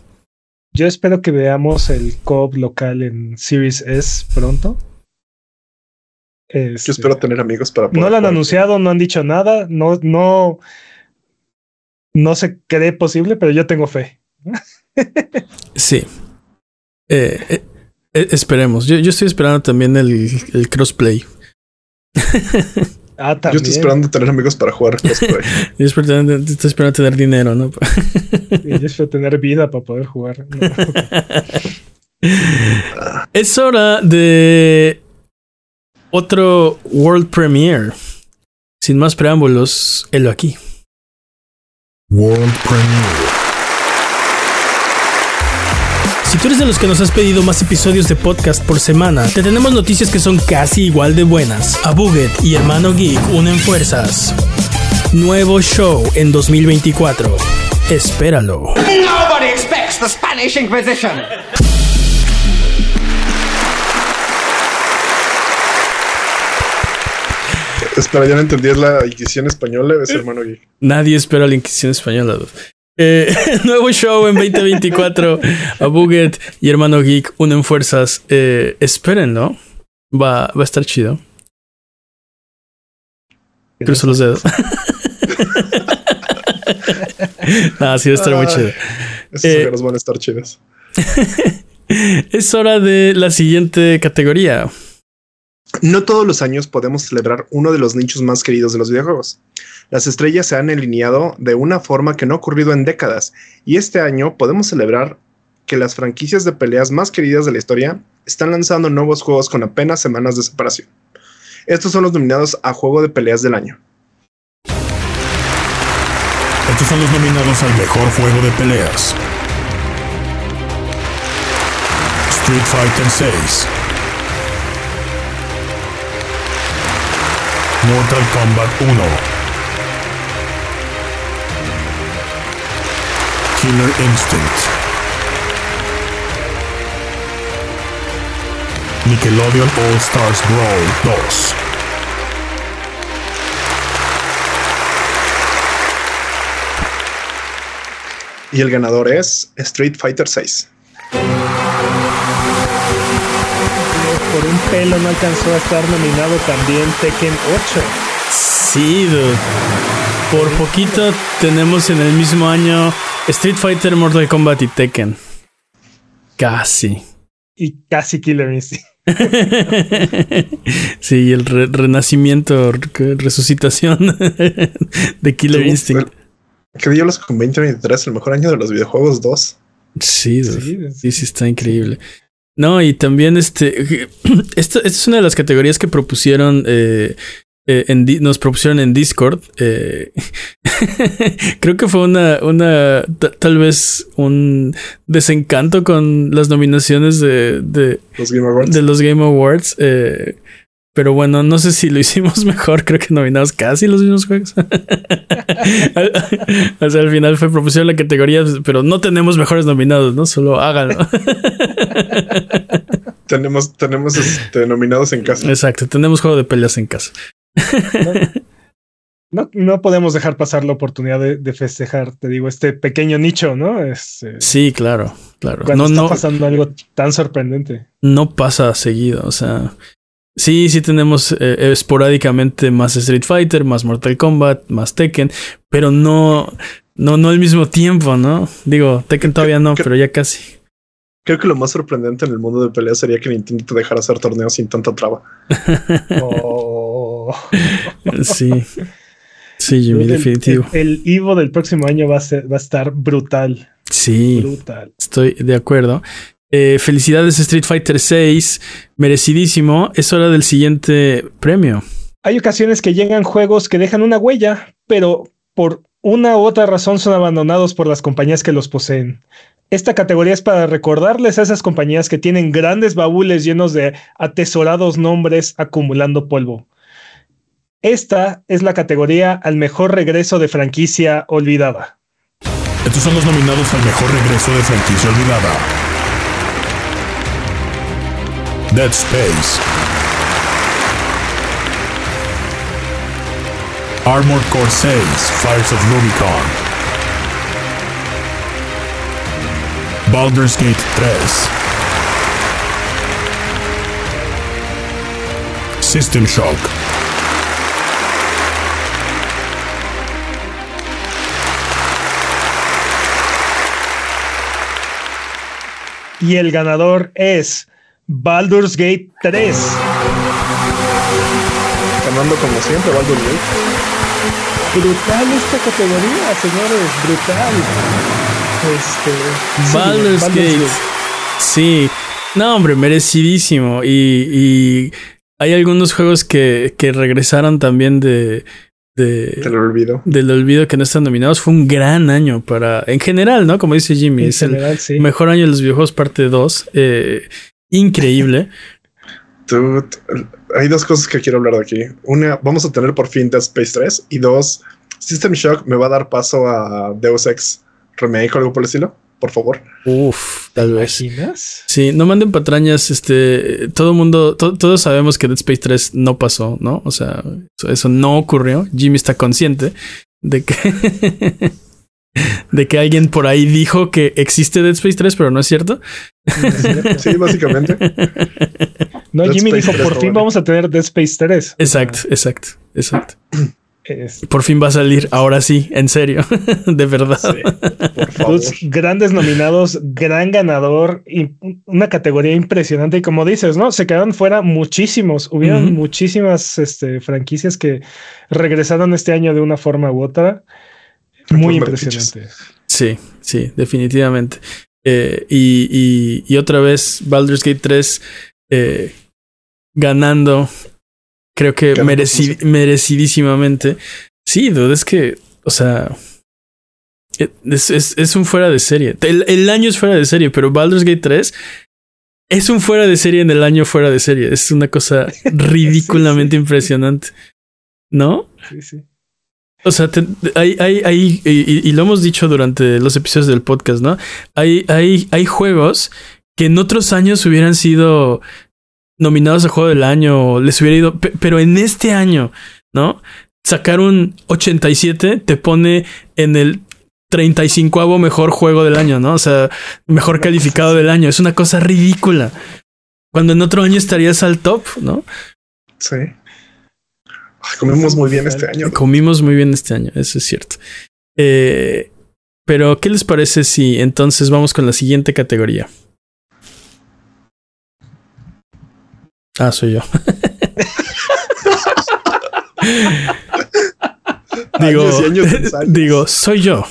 Yo espero que veamos el co-op local en Series S pronto. yo este, espero tener amigos para No lo han anunciado, no han dicho nada, no, no, no se cree posible, pero yo tengo fe. [laughs] sí. Eh, eh, eh, esperemos. Yo, yo, estoy esperando también el, el crossplay. Ah, Yo estoy esperando tener amigos para jugar cosplay. [laughs] Yo estoy esperando, tener dinero, ¿no? yo espero tener vida para poder jugar. [laughs] es hora de otro World Premiere. Sin más preámbulos, helo aquí. World Premiere. Si tú eres de los que nos has pedido más episodios de podcast por semana, te tenemos noticias que son casi igual de buenas. A Buget y Hermano Geek unen fuerzas. Nuevo show en 2024. Espéralo. Nobody expects the Spanish Inquisition. Espera, ya no entendí, es la Inquisición española, es Hermano Geek. Nadie espera la Inquisición española. Eh, [laughs] nuevo show en 2024. a Buget y Hermano Geek unen fuerzas. Eh, espérenlo. Va, va a estar chido. Cruzo los dedos. [laughs] ah, sí, va a estar muy chido. Esos eh, van a estar chidos. [laughs] es hora de la siguiente categoría. No todos los años podemos celebrar uno de los nichos más queridos de los videojuegos. Las estrellas se han alineado de una forma que no ha ocurrido en décadas, y este año podemos celebrar que las franquicias de peleas más queridas de la historia están lanzando nuevos juegos con apenas semanas de separación. Estos son los nominados a Juego de Peleas del Año. Estos son los nominados al Mejor Juego de Peleas. Street Fighter 6 Mortal Kombat 1 Killer Instinct Nickelodeon All Stars Brawl 2 Y el ganador es Street Fighter 6. pelo no alcanzó a estar nominado también Tekken 8. Sí, dude. Por poquito tenemos en el mismo año Street Fighter, Mortal Kombat y Tekken. Casi. Y casi Killer Instinct. [laughs] sí, el re- renacimiento, re- resucitación de Killer Instinct. ¿Qué diablos con 2023? El mejor año de los videojuegos 2. Sí. Sí, Sí, sí, está increíble. No, y también este. [clears throat] Esta, esta es una de las categorías que propusieron. eh, eh, en nos propusieron en Discord. eh, [laughs] creo que fue una. una ta- tal vez un desencanto con las nominaciones de, de, Los Game Awards. de los Game Awards. eh, pero bueno, no sé si lo [laughs] hicimos mejor. Creo que nominamos casi los mismos juegos. [laughs] o sea, al final fue propusieron la categoría, pero no tenemos mejores nominados, ¿no? Solo háganlo. Tenemos, tenemos este, nominados en casa. Exacto, tenemos juego de peleas en casa. No, no podemos dejar pasar la oportunidad de, de festejar, te digo, este pequeño nicho, ¿no? Es, eh, Sí, claro, claro. cuando No, está no, pasando algo tan sorprendente. no pasa seguido. O sea, sí, sí tenemos eh, esporádicamente más Street Fighter, más Mortal Kombat, más Tekken, pero no, no, no al mismo tiempo, ¿no? Digo, Tekken todavía no, ¿Qué- pero ya casi. Creo que lo más sorprendente en el mundo de peleas sería que Nintendo te dejara hacer torneos sin tanta traba. Oh. [laughs] [laughs] [laughs] Sí. Sí, Jimmy, El- definitivo. El, el Evo del próximo año va a, ser, va a estar brutal. Sí. Brutal. Estoy de acuerdo. Eh, felicidades Street Fighter 6, merecidísimo. Es hora del siguiente premio. Hay ocasiones que llegan juegos que dejan una huella, pero por una u otra razón son abandonados por las compañías que los poseen. Esta categoría es para recordarles a esas compañías que tienen grandes baúles llenos de atesorados nombres acumulando polvo. Esta es la categoría al mejor regreso de franquicia olvidada. Estos son los nominados al mejor regreso de franquicia olvidada. Dead Space. Armored Core 6, Fires of Rubicon. Baldur's Gate 3. System Shock. Y el ganador es Baldur's Gate 3. Ganando como siempre, Baldur's Gate. Brutal esta categoría, señores, brutal. Este, sí, Baldur's Gate. Sí. No, hombre, merecidísimo. Y, y hay algunos juegos que, que regresaron también de, de, olvido. del olvido que no están nominados. Fue un gran año para, en general, ¿no? Como dice Jimmy, En es el general, sí. mejor año de los videojuegos parte 2. Eh, increíble. [laughs] Dude, hay dos cosas que quiero hablar de aquí. Una, vamos a tener por fin Dead Space 3. Y dos, System Shock me va a dar paso a Deus Ex Remake o algo por el estilo. Por favor. Uf, tal vez. ¿Imaginas? Sí, no manden patrañas, este, todo mundo, to- todos sabemos que Dead Space 3 no pasó, ¿no? O sea, eso, eso no ocurrió. Jimmy está consciente de que, [laughs] de que alguien por ahí dijo que existe Dead Space 3, pero no es cierto. Sí, básicamente. No, Dead Jimmy Space dijo, 3, por fin vale. vamos a tener Dead Space 3. Exacto, exacto, exacto. [clears throat] Es- Por fin va a salir, ahora sí, en serio, [laughs] de verdad. Por [laughs] favor. Dudes, grandes nominados, gran ganador, y una categoría impresionante. Y como dices, ¿no? Se quedaron fuera muchísimos. Hubieron muchísimas este, franquicias que regresaron este año de una forma u otra. Muy impresionante. Sí, sí, definitivamente. Eh, y, y- y otra vez, Baldur's Gate 3 eh, ganando, creo que mereci- merecidísimamente. Sí, dude, es que, o sea, eh, es, es- es un fuera de serie. El, el año es fuera de serie, pero Baldur's Gate 3 es un fuera de serie en el año fuera de serie. Es una cosa [laughs] ridículamente impresionante. ¿No? Sí, sí. O sea, te- hay, hay, hay y- y lo hemos dicho durante los episodios del podcast, ¿no? Hay, hay, hay juegos que en otros años hubieran sido nominados a juego del año, les hubiera ido, pe- pero en este año, ¿no? Sacar un 87 te pone en el 35 mejor juego del año, ¿no? O sea, mejor calificado del año. Es una cosa ridícula. Cuando en otro año estarías al top, ¿no? Sí. comimos muy bien este año. Comimos muy bien este año, eso es cierto. Eh, pero, ¿qué les parece si entonces vamos con la siguiente categoría? Ah, soy yo. [laughs] digo, [laughs] digo, soy yo.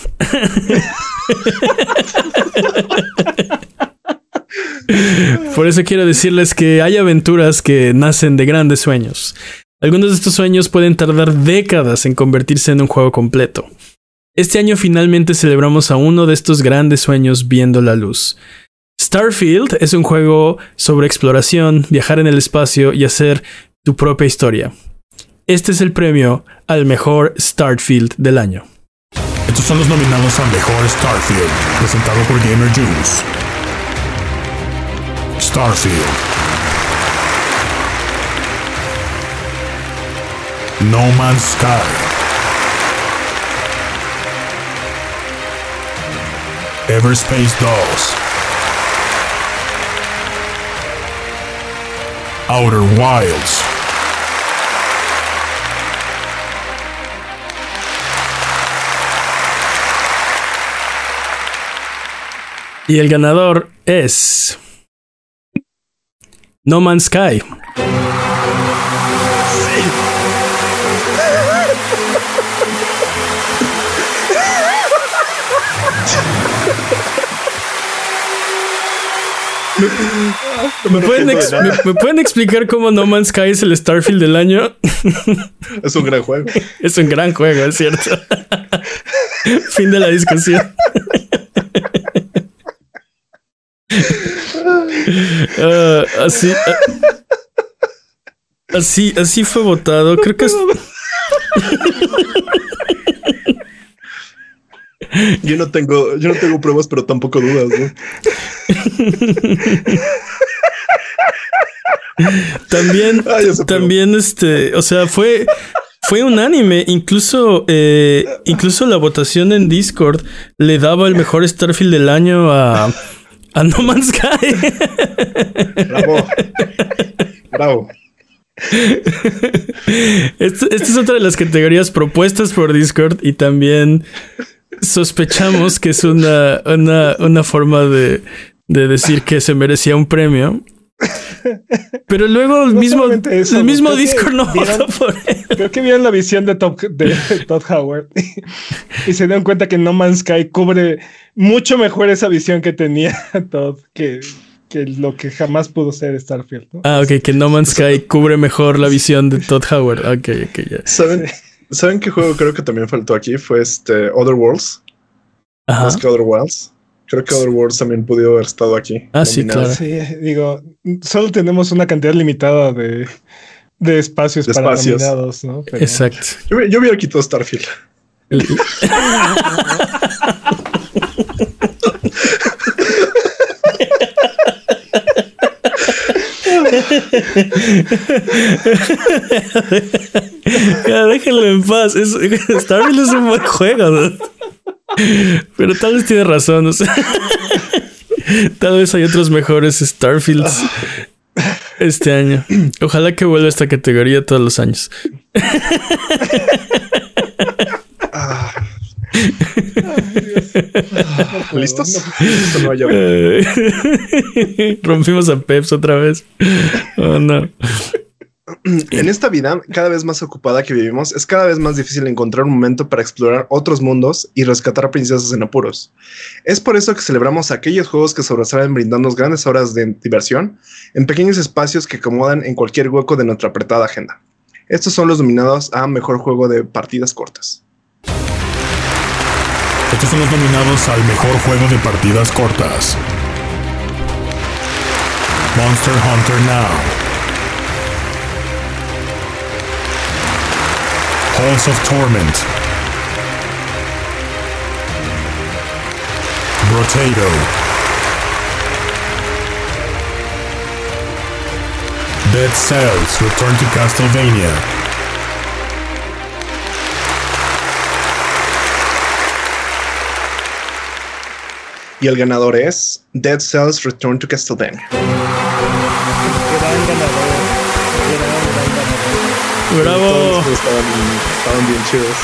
Por eso quiero decirles que hay aventuras que nacen de grandes sueños. Algunos de estos sueños pueden tardar décadas en convertirse en un juego completo. Este año finalmente celebramos a uno de estos grandes sueños viendo la luz. Starfield es un juego sobre exploración, viajar en el espacio y hacer tu propia historia. Este es el premio al mejor Starfield del año. Estos son los nominados al mejor Starfield, presentado por Gamer Juice. Starfield. No Man's Sky. Everspace Dolls. Y el ganador es No Man's Sky. ¿Me pueden, explicar cómo No Man's Sky es el Starfield del año? [laughs] Es un gran juego. Es un gran juego, es cierto. [laughs] fin de la discusión. [laughs] Ah, así, ah, así, así fue votado. Creo que es. [laughs] Yo no tengo, yo no tengo pruebas, pero tampoco dudas, [laughs] También, también, este, o sea, fue, fue unánime. Incluso, eh, incluso la votación en Discord le daba el mejor Starfield del año a a No Man's Sky. Bravo. Bravo. Esta es otra de las categorías propuestas por Discord y también sospechamos que es una, una, una forma de, de decir que se merecía un premio. Pero luego el mismo, el mismo Discord no votó [laughs] por él. Creo que vieron la visión de, de Todd Howard y se dieron cuenta que No Man's Sky cubre mucho mejor esa visión que tenía [laughs] Todd que, que lo que jamás pudo ser Starfield. Ah, ok, que No Man's Sky cubre mejor la visión de Todd Howard. Ok, ok, ya. ¿Saben, ¿Saben qué juego creo que también faltó aquí? Fue este Other Worlds. Ajá. Más que Other Worlds. Creo que Other Worlds también pudo haber estado aquí. Ah, sí, claro. Sí, digo, solo tenemos una cantidad limitada de, de espacios para nominados, ¿no? Exacto. Yo, yo hubiera quitado Starfield. [laughs] ya, déjenlo en paz. [laughs] Starfield es un buen juego. Pero tal vez tiene razón. Tal vez hay otros mejores Starfields este año. Ojalá que vuelva esta categoría todos los años. ¿Listos? [laughs] Rompimos a Peps otra vez. Oh, no. En esta vida, cada vez más ocupada que vivimos, es cada vez más difícil encontrar un momento para explorar otros mundos y rescatar a princesas en apuros. Es por eso que celebramos aquellos juegos que sobresalen brindándonos grandes horas de diversión en pequeños espacios que acomodan en cualquier hueco de nuestra apretada agenda. Estos son los nominados a Mejor Juego de Partidas Cortas. Estos son los nominados al Mejor Juego de Partidas Cortas. Monster Hunter Now. Halls of Torment. Brotato. Dead Cells Return to Castlevania. Y el ganador es Dead Cells Return to Castlevania. Gran ganador. Gran, gran ganador. Bravo. Estaban, estaban bien chidos.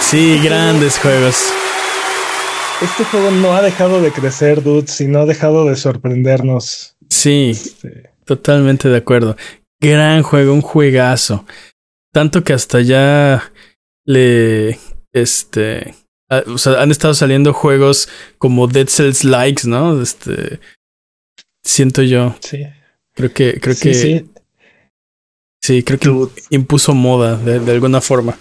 Sí, grandes juegos. Este juego no ha dejado de crecer, dudes, y no ha dejado de sorprendernos. Sí, este, totalmente de acuerdo. Gran juego, un juegazo. Tanto que hasta ya le. Este ah, o sea, han estado saliendo juegos como Dead Cells Likes, ¿no? Este. Siento yo. sí. Creo que. Creo sí, que. Sí, sí. creo que Dude, impuso moda de, de alguna forma.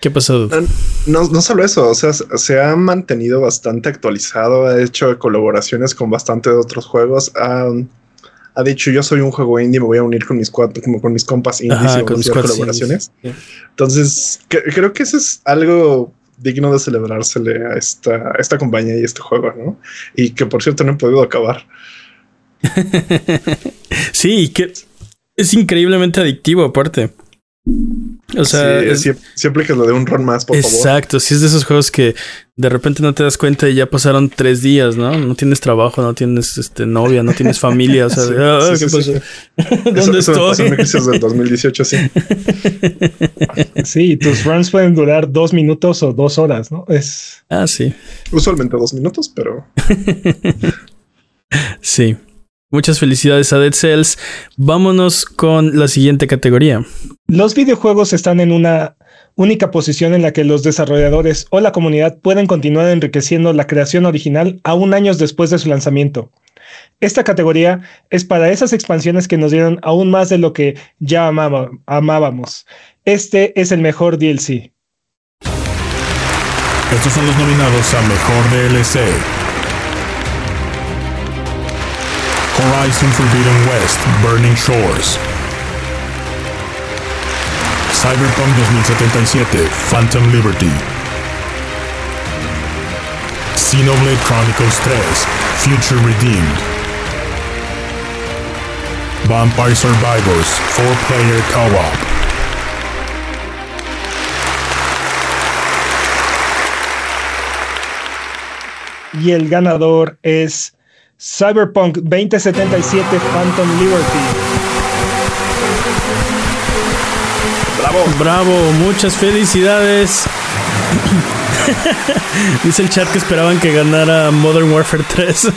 ¿Qué pasó? dude? No, no solo eso, o sea, se ha mantenido bastante actualizado, ha hecho colaboraciones con bastante de otros juegos. Ha, ha dicho, yo soy un juego indie, me voy a unir con mis cuatro, como con mis compas indies Ajá, y con mis colaboraciones. indies, Entonces, que- creo que eso es algo digno de celebrársele a esta, esta compañía y este juego, ¿no? Y que por cierto no he podido acabar. [laughs] Sí, que es increíblemente adictivo, aparte. O sea, Sí, es- siempre, siempre que le dé un run más, por favor. exacto. Si es de esos juegos que de repente no te das cuenta y ya pasaron tres días, ¿no? No tienes trabajo, no tienes este, novia, no tienes familia. O sea, [laughs] Sí, de, "Ah, sí, ¿qué sí, pasó? sí. [laughs] ¿Dónde Eso, eso me pasó en estoy? del 2018, sí. [laughs] Sí, tus runs pueden durar dos minutos o dos horas, ¿no? Es. ah, sí. Usualmente dos minutos, pero Sí. Muchas felicidades a Dead Cells. Vámonos con la siguiente categoría. Los videojuegos están en una única posición en la que los desarrolladores o la comunidad pueden continuar enriqueciendo la creación original aún años después de su lanzamiento. Esta categoría es para esas expansiones que nos dieron aún más de lo que ya amaba- amábamos. Este es el mejor DLC. Estos son los nominados a Mejor DLC. Horizon Forbidden West, Burning Shores. Cyberpunk 2077, Phantom Liberty. Xenoblade Chronicles 3, Future Redeemed. Vampire Survivors, 4-Player Co-op. Y el ganador es Cyberpunk 2077 Phantom Liberty. Bravo, muchas felicidades. [laughs] Dice el chat que esperaban que ganara Modern Warfare 3.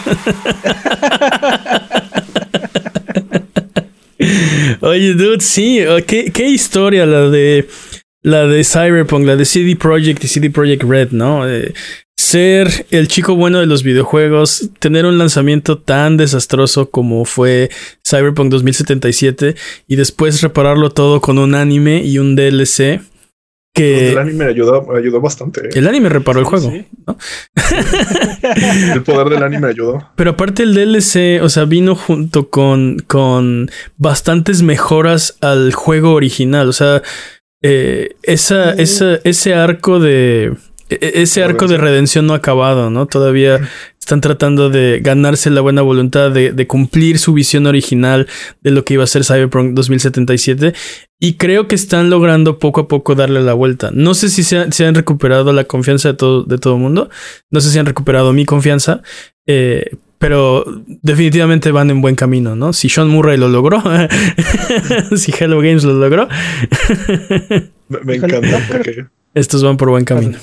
[laughs] Oye, dude, sí, oh, qué, qué historia la de la de Cyberpunk, la de CD Projekt y CD Projekt Red, ¿no? Eh, ser el chico bueno de los videojuegos, tener un lanzamiento tan desastroso como fue Cyberpunk 2077 y después repararlo todo con un anime y un DLC que el anime ayudó, ayudó bastante. ¿eh? el anime reparó el juego, Sí. ¿no? [laughs] El poder del anime ayudó. Pero aparte el DLC, o sea, vino junto con, con bastantes mejoras al juego original. O sea, eh, esa, esa, ese arco de. E- e- Ese arco de redención no ha acabado, ¿no? Todavía están tratando de ganarse la buena voluntad de, de cumplir su visión original de lo que iba a ser Cyberpunk 2077. Y creo que están logrando poco a poco darle la vuelta. No sé si se, ha- se han recuperado la confianza de todo, de todo el mundo. No sé si han recuperado mi confianza. eh, pero definitivamente van en buen camino, ¿no? Si Sean Murray lo logró, [laughs] si Hello Games lo logró, [laughs] Me, encanta porque estos van por buen camino.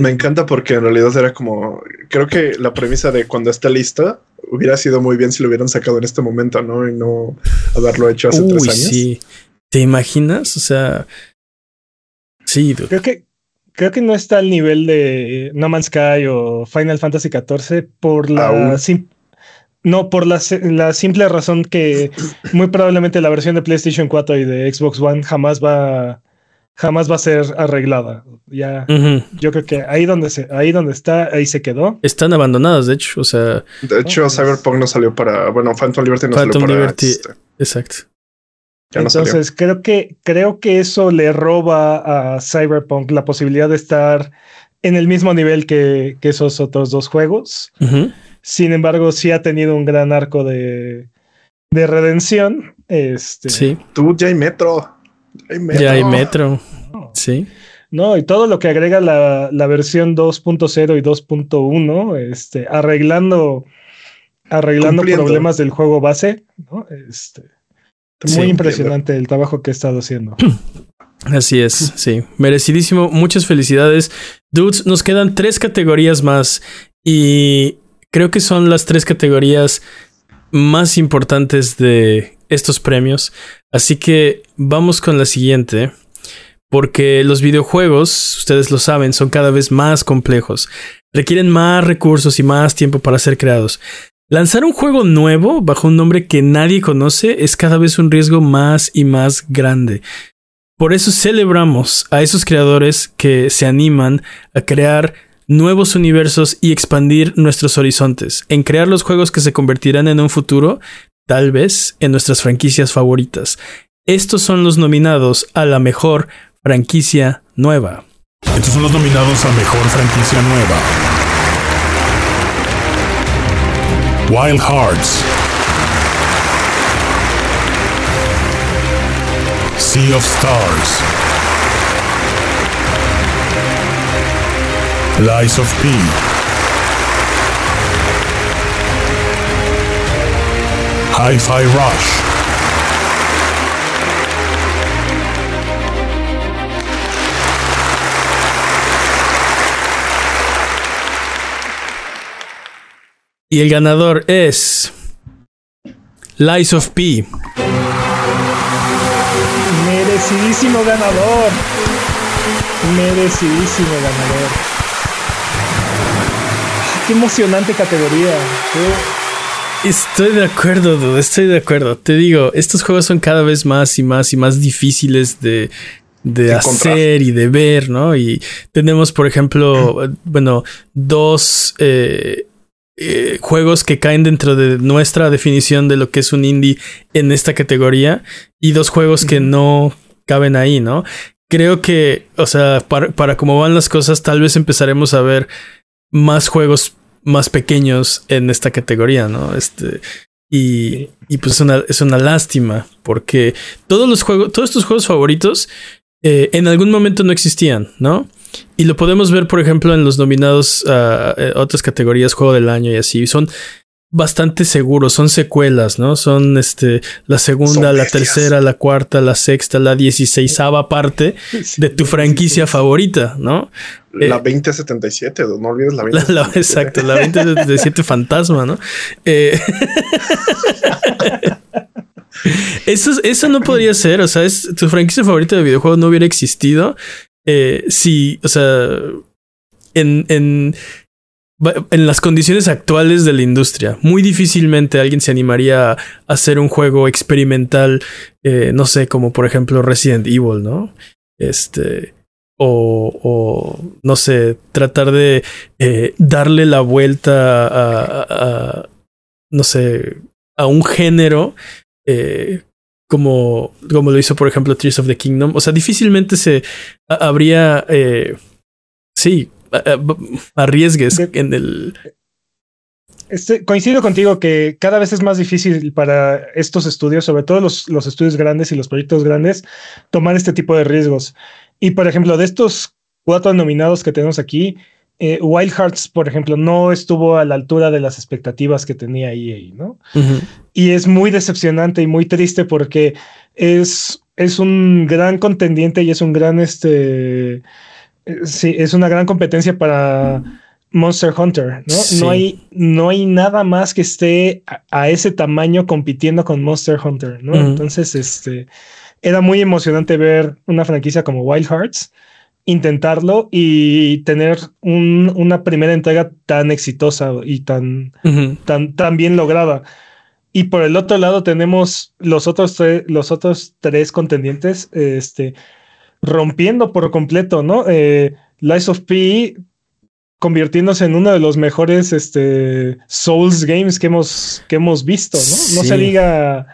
Me encanta porque en realidad era como creo que la premisa de cuando está lista hubiera sido muy bien si lo hubieran sacado en este momento, ¿no? Y no haberlo hecho hace Uy, tres años. sí. ¿Te imaginas? O sea, sí, dude. Creo que, creo que no está al nivel de No Man's Sky o Final Fantasy XIV por la no por la, la simple razón que muy probablemente la versión de PlayStation 4 y de Xbox One jamás va jamás va a ser arreglada. Ya yo creo que ahí donde se ahí donde está ahí se quedó. Están abandonadas, de hecho. O sea, De hecho, Oh, Cyberpunk no salió para. Bueno, Phantom Liberty no Phantom salió para. Liberty. este, exacto. ya no salió. Entonces creo que creo que eso le roba a Cyberpunk la posibilidad de estar en el mismo nivel que, que esos otros dos juegos. Sin embargo, sí ha tenido un gran arco de, de redención. Este, Sí. Tú, ya hay metro. Ya hay metro. Ya hay Metro. Sí. No, y todo lo que agrega la, la versión 2.0 y 2.1, este, arreglando, arreglando Cumpliendo. problemas del juego base, ¿no? Este, Muy Sí, impresionante el trabajo que he estado haciendo. [clears throat] Así es, sí. Merecidísimo. Muchas felicidades. Dudes, nos quedan tres categorías más y creo que son las tres categorías más importantes de estos premios. Así que vamos con la siguiente. Porque los videojuegos, ustedes lo saben, son cada vez más complejos. Requieren más recursos y más tiempo para ser creados. Lanzar un juego nuevo bajo un nombre que nadie conoce es cada vez un riesgo más y más grande. Por eso celebramos a esos creadores que se animan a crear nuevos universos y expandir nuestros horizontes, en crear los juegos que se convertirán en un futuro, tal vez, en nuestras franquicias favoritas. Estos son los nominados a la mejor franquicia nueva. Estos son los nominados a Mejor Franquicia Nueva. Wild Hearts. Sea of Stars. Lies of P. Hi-Fi Rush. Y el ganador es Lies of P. Merecidísimo ganador. Merecidísimo ganador. Qué emocionante categoría. Qué- Estoy de acuerdo, dude, estoy de acuerdo. Te digo, estos juegos son cada vez más y más y más difíciles de, de Encontrar. hacer y de ver, ¿no? Y tenemos, por ejemplo, bueno, dos eh, eh, juegos que caen dentro de nuestra definición de lo que es un indie en esta categoría y dos juegos que no caben ahí, ¿no? Creo que, o sea, para, para cómo van las cosas, tal vez empezaremos a ver más juegos más pequeños en esta categoría, ¿no? Este. Y, y pues es una, es una lástima, porque todos los juegos, todos estos juegos favoritos eh, en algún momento no existían, ¿no? Y lo podemos ver, por ejemplo, en los nominados a eh, otras categorías, juego del año y así. Son bastante seguros, son secuelas, ¿no? Son este la segunda, la tercera, la cuarta, la sexta, la dieciséisava parte [laughs] de tu franquicia favorita, ¿no? La Eh, 2077, no olvides la La- 2077. la- exacto, la 2077 fantasma, ¿no? Eh, [laughs] eso, es- eso no podría ser, o sea, es, tu franquicia favorita de videojuegos no hubiera existido eh, si, o sea, en, en, en las condiciones actuales de la industria. Muy difícilmente alguien se animaría a hacer un juego experimental, eh, no sé, como por ejemplo Resident Evil, ¿no? Este, o, o no sé, tratar de eh, darle la vuelta a- a, no sé, a un género eh, como, como lo hizo, por ejemplo, Tears of the Kingdom. O sea, difícilmente se habría, eh, sí, arriesgues en el... Este, coincido contigo que cada vez es más difícil para estos estudios, sobre todo los, los estudios grandes y los proyectos grandes, tomar este tipo de riesgos. Y por ejemplo, de estos cuatro nominados que tenemos aquí, eh, Wild Hearts, por ejemplo, no estuvo a la altura de las expectativas que tenía EA, ¿no? Y es muy decepcionante y muy triste porque es, es un gran contendiente y es un gran, este, eh, sí, es una gran competencia para Monster Hunter, ¿no? Sí. No, hay, no hay nada más que esté a, a ese tamaño compitiendo con Monster Hunter, ¿no? Entonces, este, era muy emocionante ver una franquicia como Wild Hearts intentarlo y tener un- una primera entrega tan exitosa y tan, tan, tan bien lograda. Y por el otro lado tenemos los otros, tre- los otros tres contendientes este, rompiendo por completo, ¿no? Eh, Lies of P convirtiéndose en uno de los mejores este, Souls games que hemos, que hemos visto, ¿no? No se diga,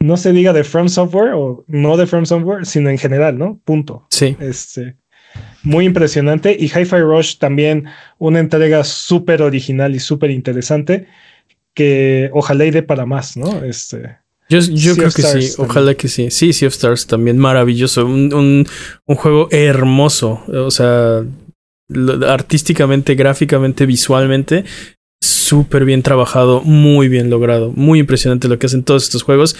no se diga de From Software o no de From Software, sino en general, ¿no? Punto. Sí. Este, muy impresionante. Y Hi-Fi Rush también una entrega súper original y súper interesante que ojalá y dé para más, ¿no? Este, Yo, yo creo que sí, también. ojalá que sí. Sí, Sea of Stars también maravilloso. Un, un, un juego hermoso. O sea, lo- artísticamente, gráficamente, visualmente, súper bien trabajado, muy bien logrado. Muy impresionante lo que hacen todos estos juegos.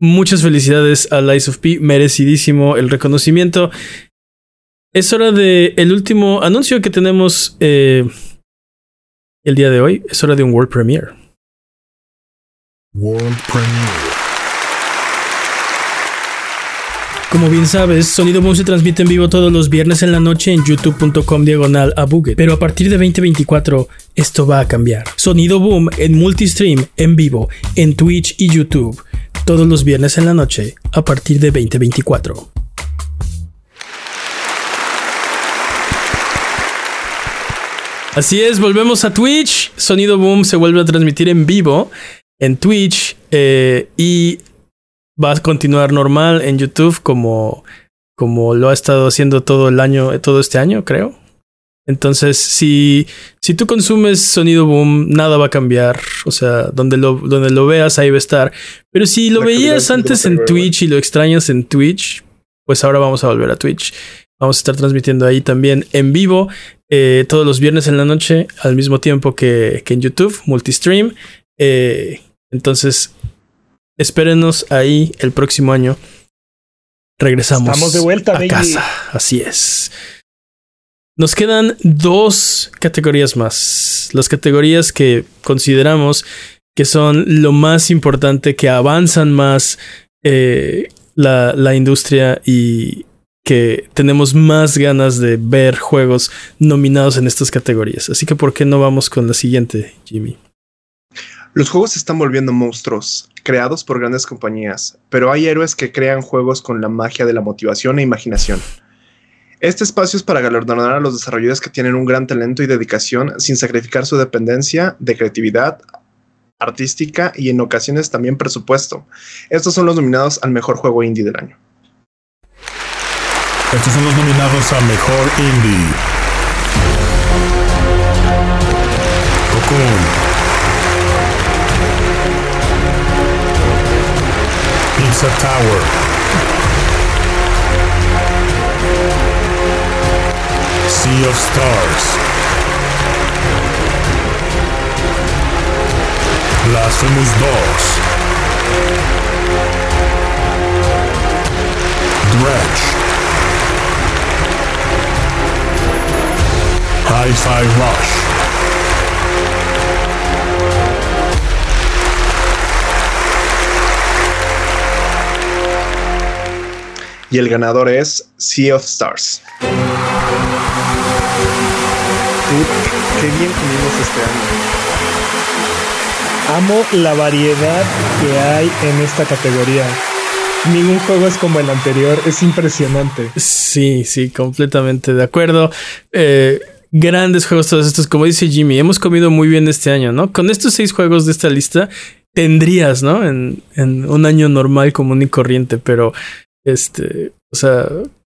muchas felicidades a Lies of P, merecidísimo el reconocimiento. Es hora de el último anuncio que tenemos eh, el día de hoy. Es hora de un World Premiere. World Premiere. Como bien sabes, Sonido Boom se transmite en vivo todos los viernes en la noche en youtube.com diagonal a Buget. Pero a partir de 2024, esto va a cambiar. Sonido Boom en multistream, en vivo, en Twitch y YouTube, todos los viernes en la noche, a partir de 2024. Así es, volvemos a Twitch. Sonido Boom se vuelve a transmitir en vivo en Twitch eh, y va a continuar normal en YouTube como, como lo ha estado haciendo todo el año, todo este año, creo. Entonces, si, si tú consumes sonido boom, nada va a cambiar. O sea, donde lo, donde lo veas, ahí va a estar. Pero si lo La veías antes en Twitch y lo extrañas en Twitch, pues ahora vamos a volver a Twitch. Vamos a estar transmitiendo ahí también en vivo eh, todos los viernes en la noche, al mismo tiempo que, que en YouTube, multistream. Eh, entonces, espérenos ahí el próximo año. Regresamos Estamos de vuelta, a baby. casa. Así es. Nos quedan dos categorías más. Las categorías que consideramos que son lo más importante, que avanzan más eh, la, la industria y que tenemos más ganas de ver juegos nominados en estas categorías. Así que, ¿por qué no vamos con la siguiente, Jimmy? Los juegos se están volviendo monstruos, creados por grandes compañías, pero hay héroes que crean juegos con la magia de la motivación e imaginación. Este espacio es para galardonar a los desarrolladores que tienen un gran talento y dedicación sin sacrificar su dependencia de creatividad artística y en ocasiones también presupuesto. Estos son los nominados al mejor juego indie del año. Estos son los nominados a Mejor Indie. Cocoon. Pizza Tower. Sea of Stars. Blasphemous 2. Dredge. Hi-Fi Rush. Y el ganador es Sea of Stars. Qué bien comimos este año. Amo la variedad que hay en esta categoría. Ningún juego es como el anterior, es impresionante. Sí, sí, completamente de acuerdo. Eh, grandes juegos todos estos, como dice Jimmy, hemos comido muy bien este año, ¿no? Con estos seis juegos de esta lista tendrías, ¿no? En, un año normal, común y corriente, pero este, o sea,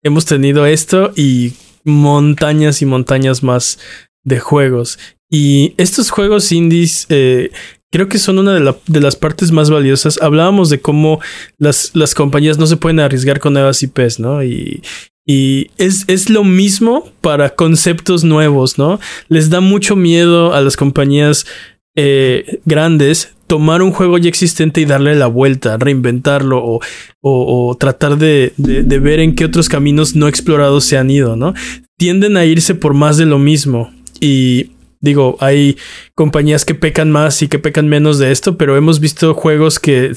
hemos tenido esto y montañas y montañas más de juegos. Y estos juegos indies eh, creo que son una de, la- de las partes más valiosas. Hablábamos de cómo las, las compañías no se pueden arriesgar con nuevas IPs, ¿no? Y, y es, es lo mismo para conceptos nuevos, ¿no? Les da mucho miedo a las compañías eh, grandes tomar un juego ya existente y darle la vuelta, reinventarlo o, o- tratar de, de- de ver en qué otros caminos no explorados se han ido, ¿no? Tienden a irse por más de lo mismo. Y digo, hay compañías que pecan más y que pecan menos de esto, pero hemos visto juegos que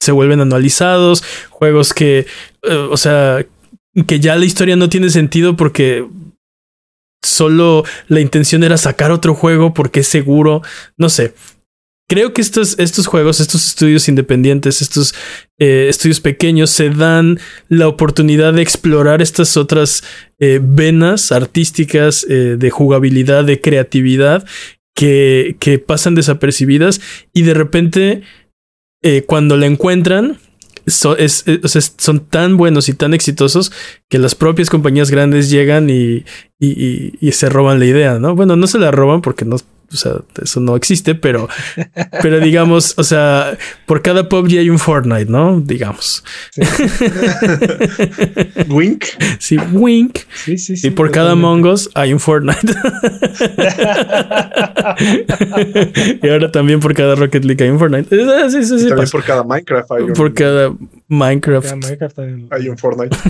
se vuelven anualizados, juegos que, eh, o sea, que ya la historia no tiene sentido porque solo la intención era sacar otro juego porque es seguro, no sé. Creo que estos, estos juegos, estos estudios independientes, estos eh, estudios pequeños se dan la oportunidad de explorar estas otras eh, venas artísticas eh, de jugabilidad, de creatividad que, que pasan desapercibidas y de repente cuando la encuentran sea, son tan buenos y tan exitosos que las propias compañías grandes llegan y, y- y se roban la idea, ¿no? Bueno, no se la roban porque no, o sea, eso no existe, pero, pero digamos, o sea, por cada PUBG hay un Fortnite, ¿no? Digamos. [laughs] Wink. Sí, wink. Sí, sí, sí. Y por cada. Mongos hay un Fortnite. [laughs] y ahora también por cada Rocket League hay un Fortnite. Eh, Sí, sí, sí, También pasa. por cada Minecraft hay un, por cada Minecraft. Minecraft también. hay un Fortnite. [laughs]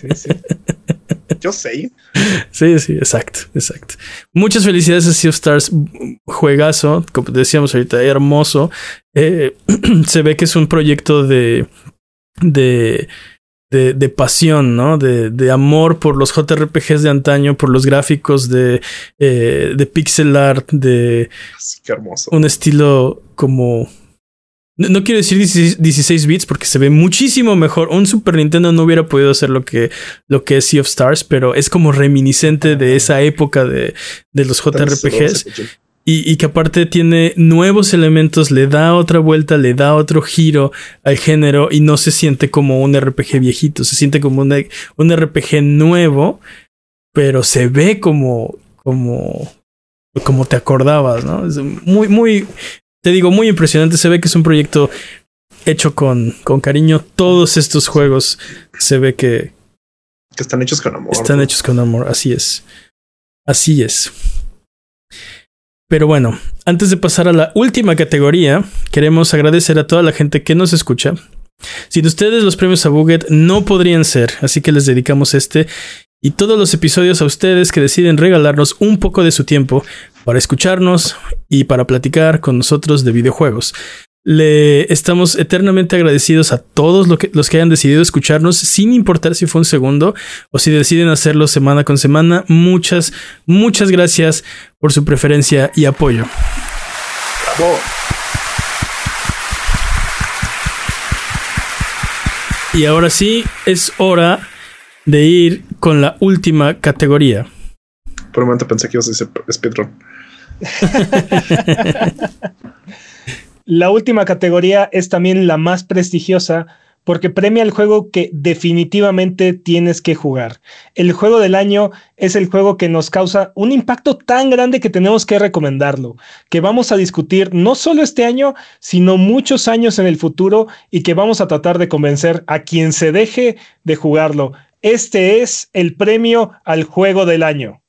Sí, sí. Yo sé. Sí, sí, exacto, exacto. Muchas felicidades a Sea of Stars, juegazo, como decíamos ahorita, hermoso. Eh, [clears throat] se ve que es un proyecto de, de, de, de pasión, ¿no? De, de amor por los JRPGs de antaño, por los gráficos de, eh, de pixel art, de que hermoso. un estilo como... No, no quiero decir 16, 16 bits porque se ve muchísimo mejor. Un Super Nintendo no hubiera podido hacer lo que, lo que es Sea of Stars, pero es como reminiscente de esa época de, de los JRPGs. Y, y que aparte tiene nuevos elementos, le da otra vuelta, le da otro giro al género y no se siente como un RPG viejito, se siente como una- un RPG nuevo, pero se ve como, como, como te acordabas, ¿no? Es muy, muy, te digo, muy impresionante. Se ve que es un proyecto hecho con, con cariño. Todos estos juegos se ve que Que están hechos con amor. están hechos con amor. Así es. Así es. Pero bueno, antes de pasar a la última categoría, queremos agradecer a toda la gente que nos escucha. Sin ustedes los premios a Buget no podrían ser, así que les dedicamos este y todos los episodios a ustedes que deciden regalarnos un poco de su tiempo para escucharnos y para platicar con nosotros de videojuegos. Le estamos eternamente agradecidos a todos lo que- los que hayan decidido escucharnos, sin importar si fue un segundo o si deciden hacerlo semana con semana. Muchas, muchas gracias por su preferencia y apoyo. Bravo. Y ahora sí, es hora de ir con la última categoría. Por un momento pensé que ibas a decir speedrun. [laughs] La última categoría es también la más prestigiosa porque premia el juego que definitivamente tienes que jugar. El juego del año es el juego que nos causa un impacto tan grande que tenemos que recomendarlo, que vamos a discutir no solo este año, sino muchos años en el futuro y que vamos a tratar de convencer a quien se deje de jugarlo. Este es el premio al juego del año.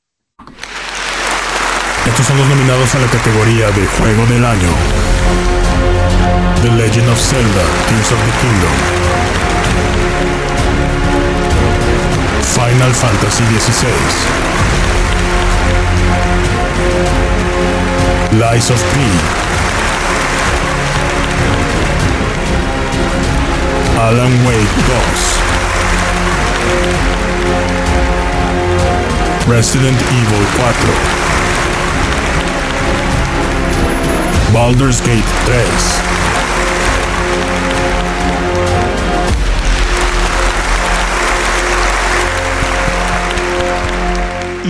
Estos son los nominados a la categoría de Juego del Año. The Legend of Zelda, Tears of the Kingdom. Final Fantasy XVI. Lies of P. Alan Wake 2. Resident Evil 4. Baldur's Gate 3.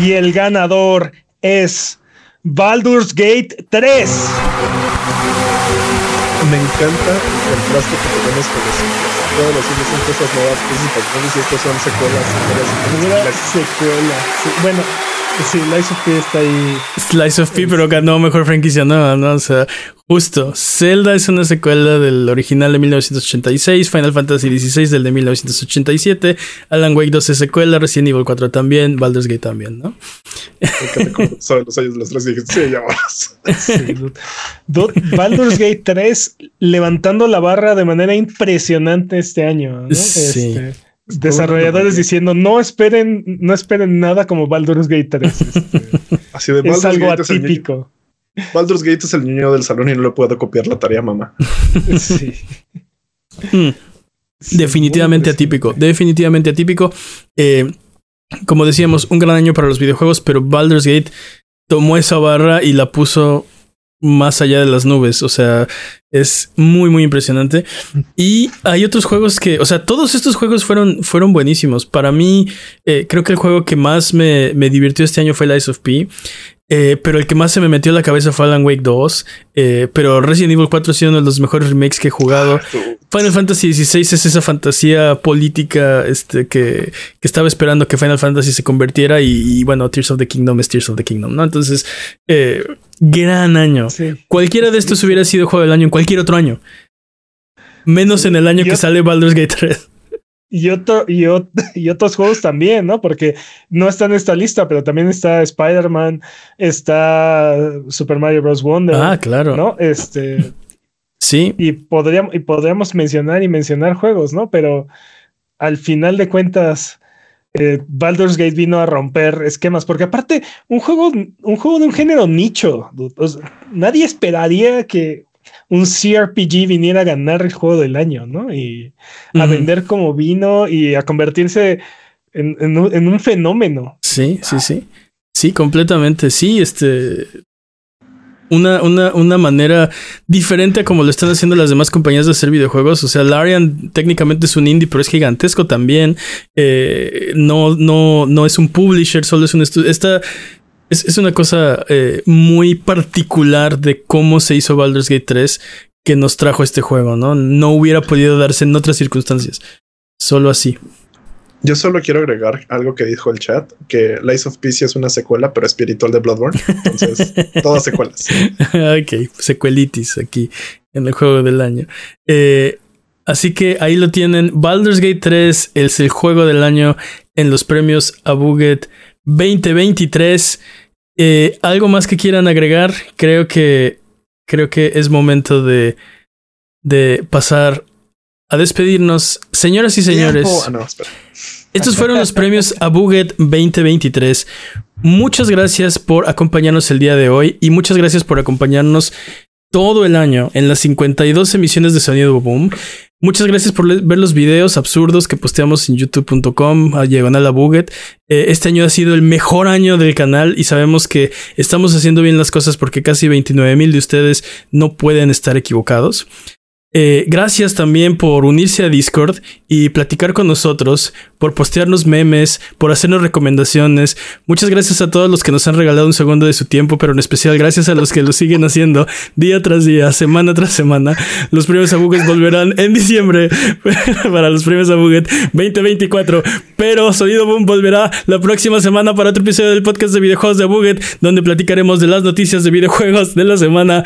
Y el ganador es Baldur's Gate 3. Me encanta el contraste que tenemos con indies. Todos los indies son cosas nuevas, cosas importantes y estos son secuelas. Primera secuelas, secuela. Sí, bueno, sí, Lies of P está ahí. Slice of P, pero ganó mejor franquicia nueva, ¿no? O sea, justo. Zelda es una secuela del original de 1986, Final Fantasy XVI del de 1987, Alan Wake 2 es secuela, Resident Evil 4 también, Baldur's Gate también, ¿no? Saben [laughs] los años de los tres dije, sí, ya vamos. Sí, Baldur's Gate 3 levantando la barra de manera impresionante este año. ¿no? Sí. Este, desarrolladores diciendo no esperen, no esperen nada como Baldur's Gate 3. este, Así de es algo Gate atípico. Baldur's Gate es el niño del salón y no le puedo copiar la tarea, mamá. [laughs] Sí. Mm. Sí, definitivamente atípico, definitivamente atípico. Eh, como decíamos, un gran año para los videojuegos, pero Baldur's Gate tomó esa barra y la puso más allá de las nubes. O sea, es muy, muy impresionante. [laughs] Y hay otros juegos que, o sea, todos estos juegos fueron, fueron buenísimos. Para mí, eh, creo que el juego que más me, me divirtió este año fue Lies of P. Eh, pero el que más se me metió a la cabeza fue Alan Wake 2. Eh, pero Resident Evil 4 ha sido uno de los mejores remakes que he jugado. Ah, Final Fantasy XVI es esa fantasía política este, que, que estaba esperando que Final Fantasy se convirtiera. Y, y, bueno, Tears of the Kingdom es Tears of the Kingdom, ¿no? Entonces, eh, gran año. Sí. Cualquiera de estos hubiera sido juego del año en cualquier otro año. Menos en el año Yo- que sale Baldur's Gate 3. Y, otro, y, [laughs] y otros juegos también, ¿no? Porque no está en esta lista, pero también está Spider-Man, está Super Mario Bros. Wonder, Ah, claro. ¿no? Este, Sí, y podríamos, y podríamos mencionar y mencionar juegos, ¿no? Pero al final de cuentas, eh, Baldur's Gate vino a romper esquemas, porque aparte, un juego, un juego de un género nicho, dude, o sea, nadie esperaría que un CRPG viniera a ganar el juego del año, ¿no? Y a vender como vino y a convertirse en, en un, en un fenómeno. Sí, sí, sí. Sí, completamente. Sí, este. Una, una, una manera diferente a como lo están haciendo las demás compañías de hacer videojuegos. O sea, Larian técnicamente es un indie, pero es gigantesco también. Eh, no, no, no es un publisher, solo es un estudio. Esta es, es una cosa eh, muy particular de cómo se hizo Baldur's Gate 3 que nos trajo este juego, ¿no? No hubiera podido darse en otras circunstancias. Solo así. Yo solo quiero agregar algo que dijo el chat, que Lies of Peace es una secuela, pero espiritual de Bloodborne. Entonces, [laughs] todas secuelas. ok, secuelitis aquí en el juego del año. Eh, así que ahí lo tienen. Baldur's Gate 3 es el juego del año en los premios Abuget 2023. Eh, ¿Algo más que quieran agregar? Creo que, creo que es momento de, de pasar a despedirnos. Señoras y señores. Ah, no. Estos fueron los premios Abuget 2023. Muchas gracias por acompañarnos el día de hoy y muchas gracias por acompañarnos todo el año en las 52 emisiones de Sonido Boom. Muchas gracias por ver los videos absurdos que posteamos en youtube.com a diagonal Abuget. Eh, este año ha sido el mejor año del canal y sabemos que estamos haciendo bien las cosas porque casi 29 mil de ustedes no pueden estar equivocados. Eh, gracias también por unirse a Discord y platicar con nosotros, por postearnos memes, por hacernos recomendaciones. Muchas gracias a todos los que nos han regalado un segundo de su tiempo, pero en especial gracias a los que lo siguen haciendo día tras día, semana tras semana. Los premios Abuget volverán en diciembre [laughs] para los premios Abuget 2024, pero Sonido Boom volverá la próxima semana para otro episodio del podcast de videojuegos de Abuget, donde platicaremos de las noticias de videojuegos de la semana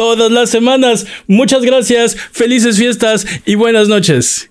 todas las semanas. Muchas gracias, felices fiestas y buenas noches.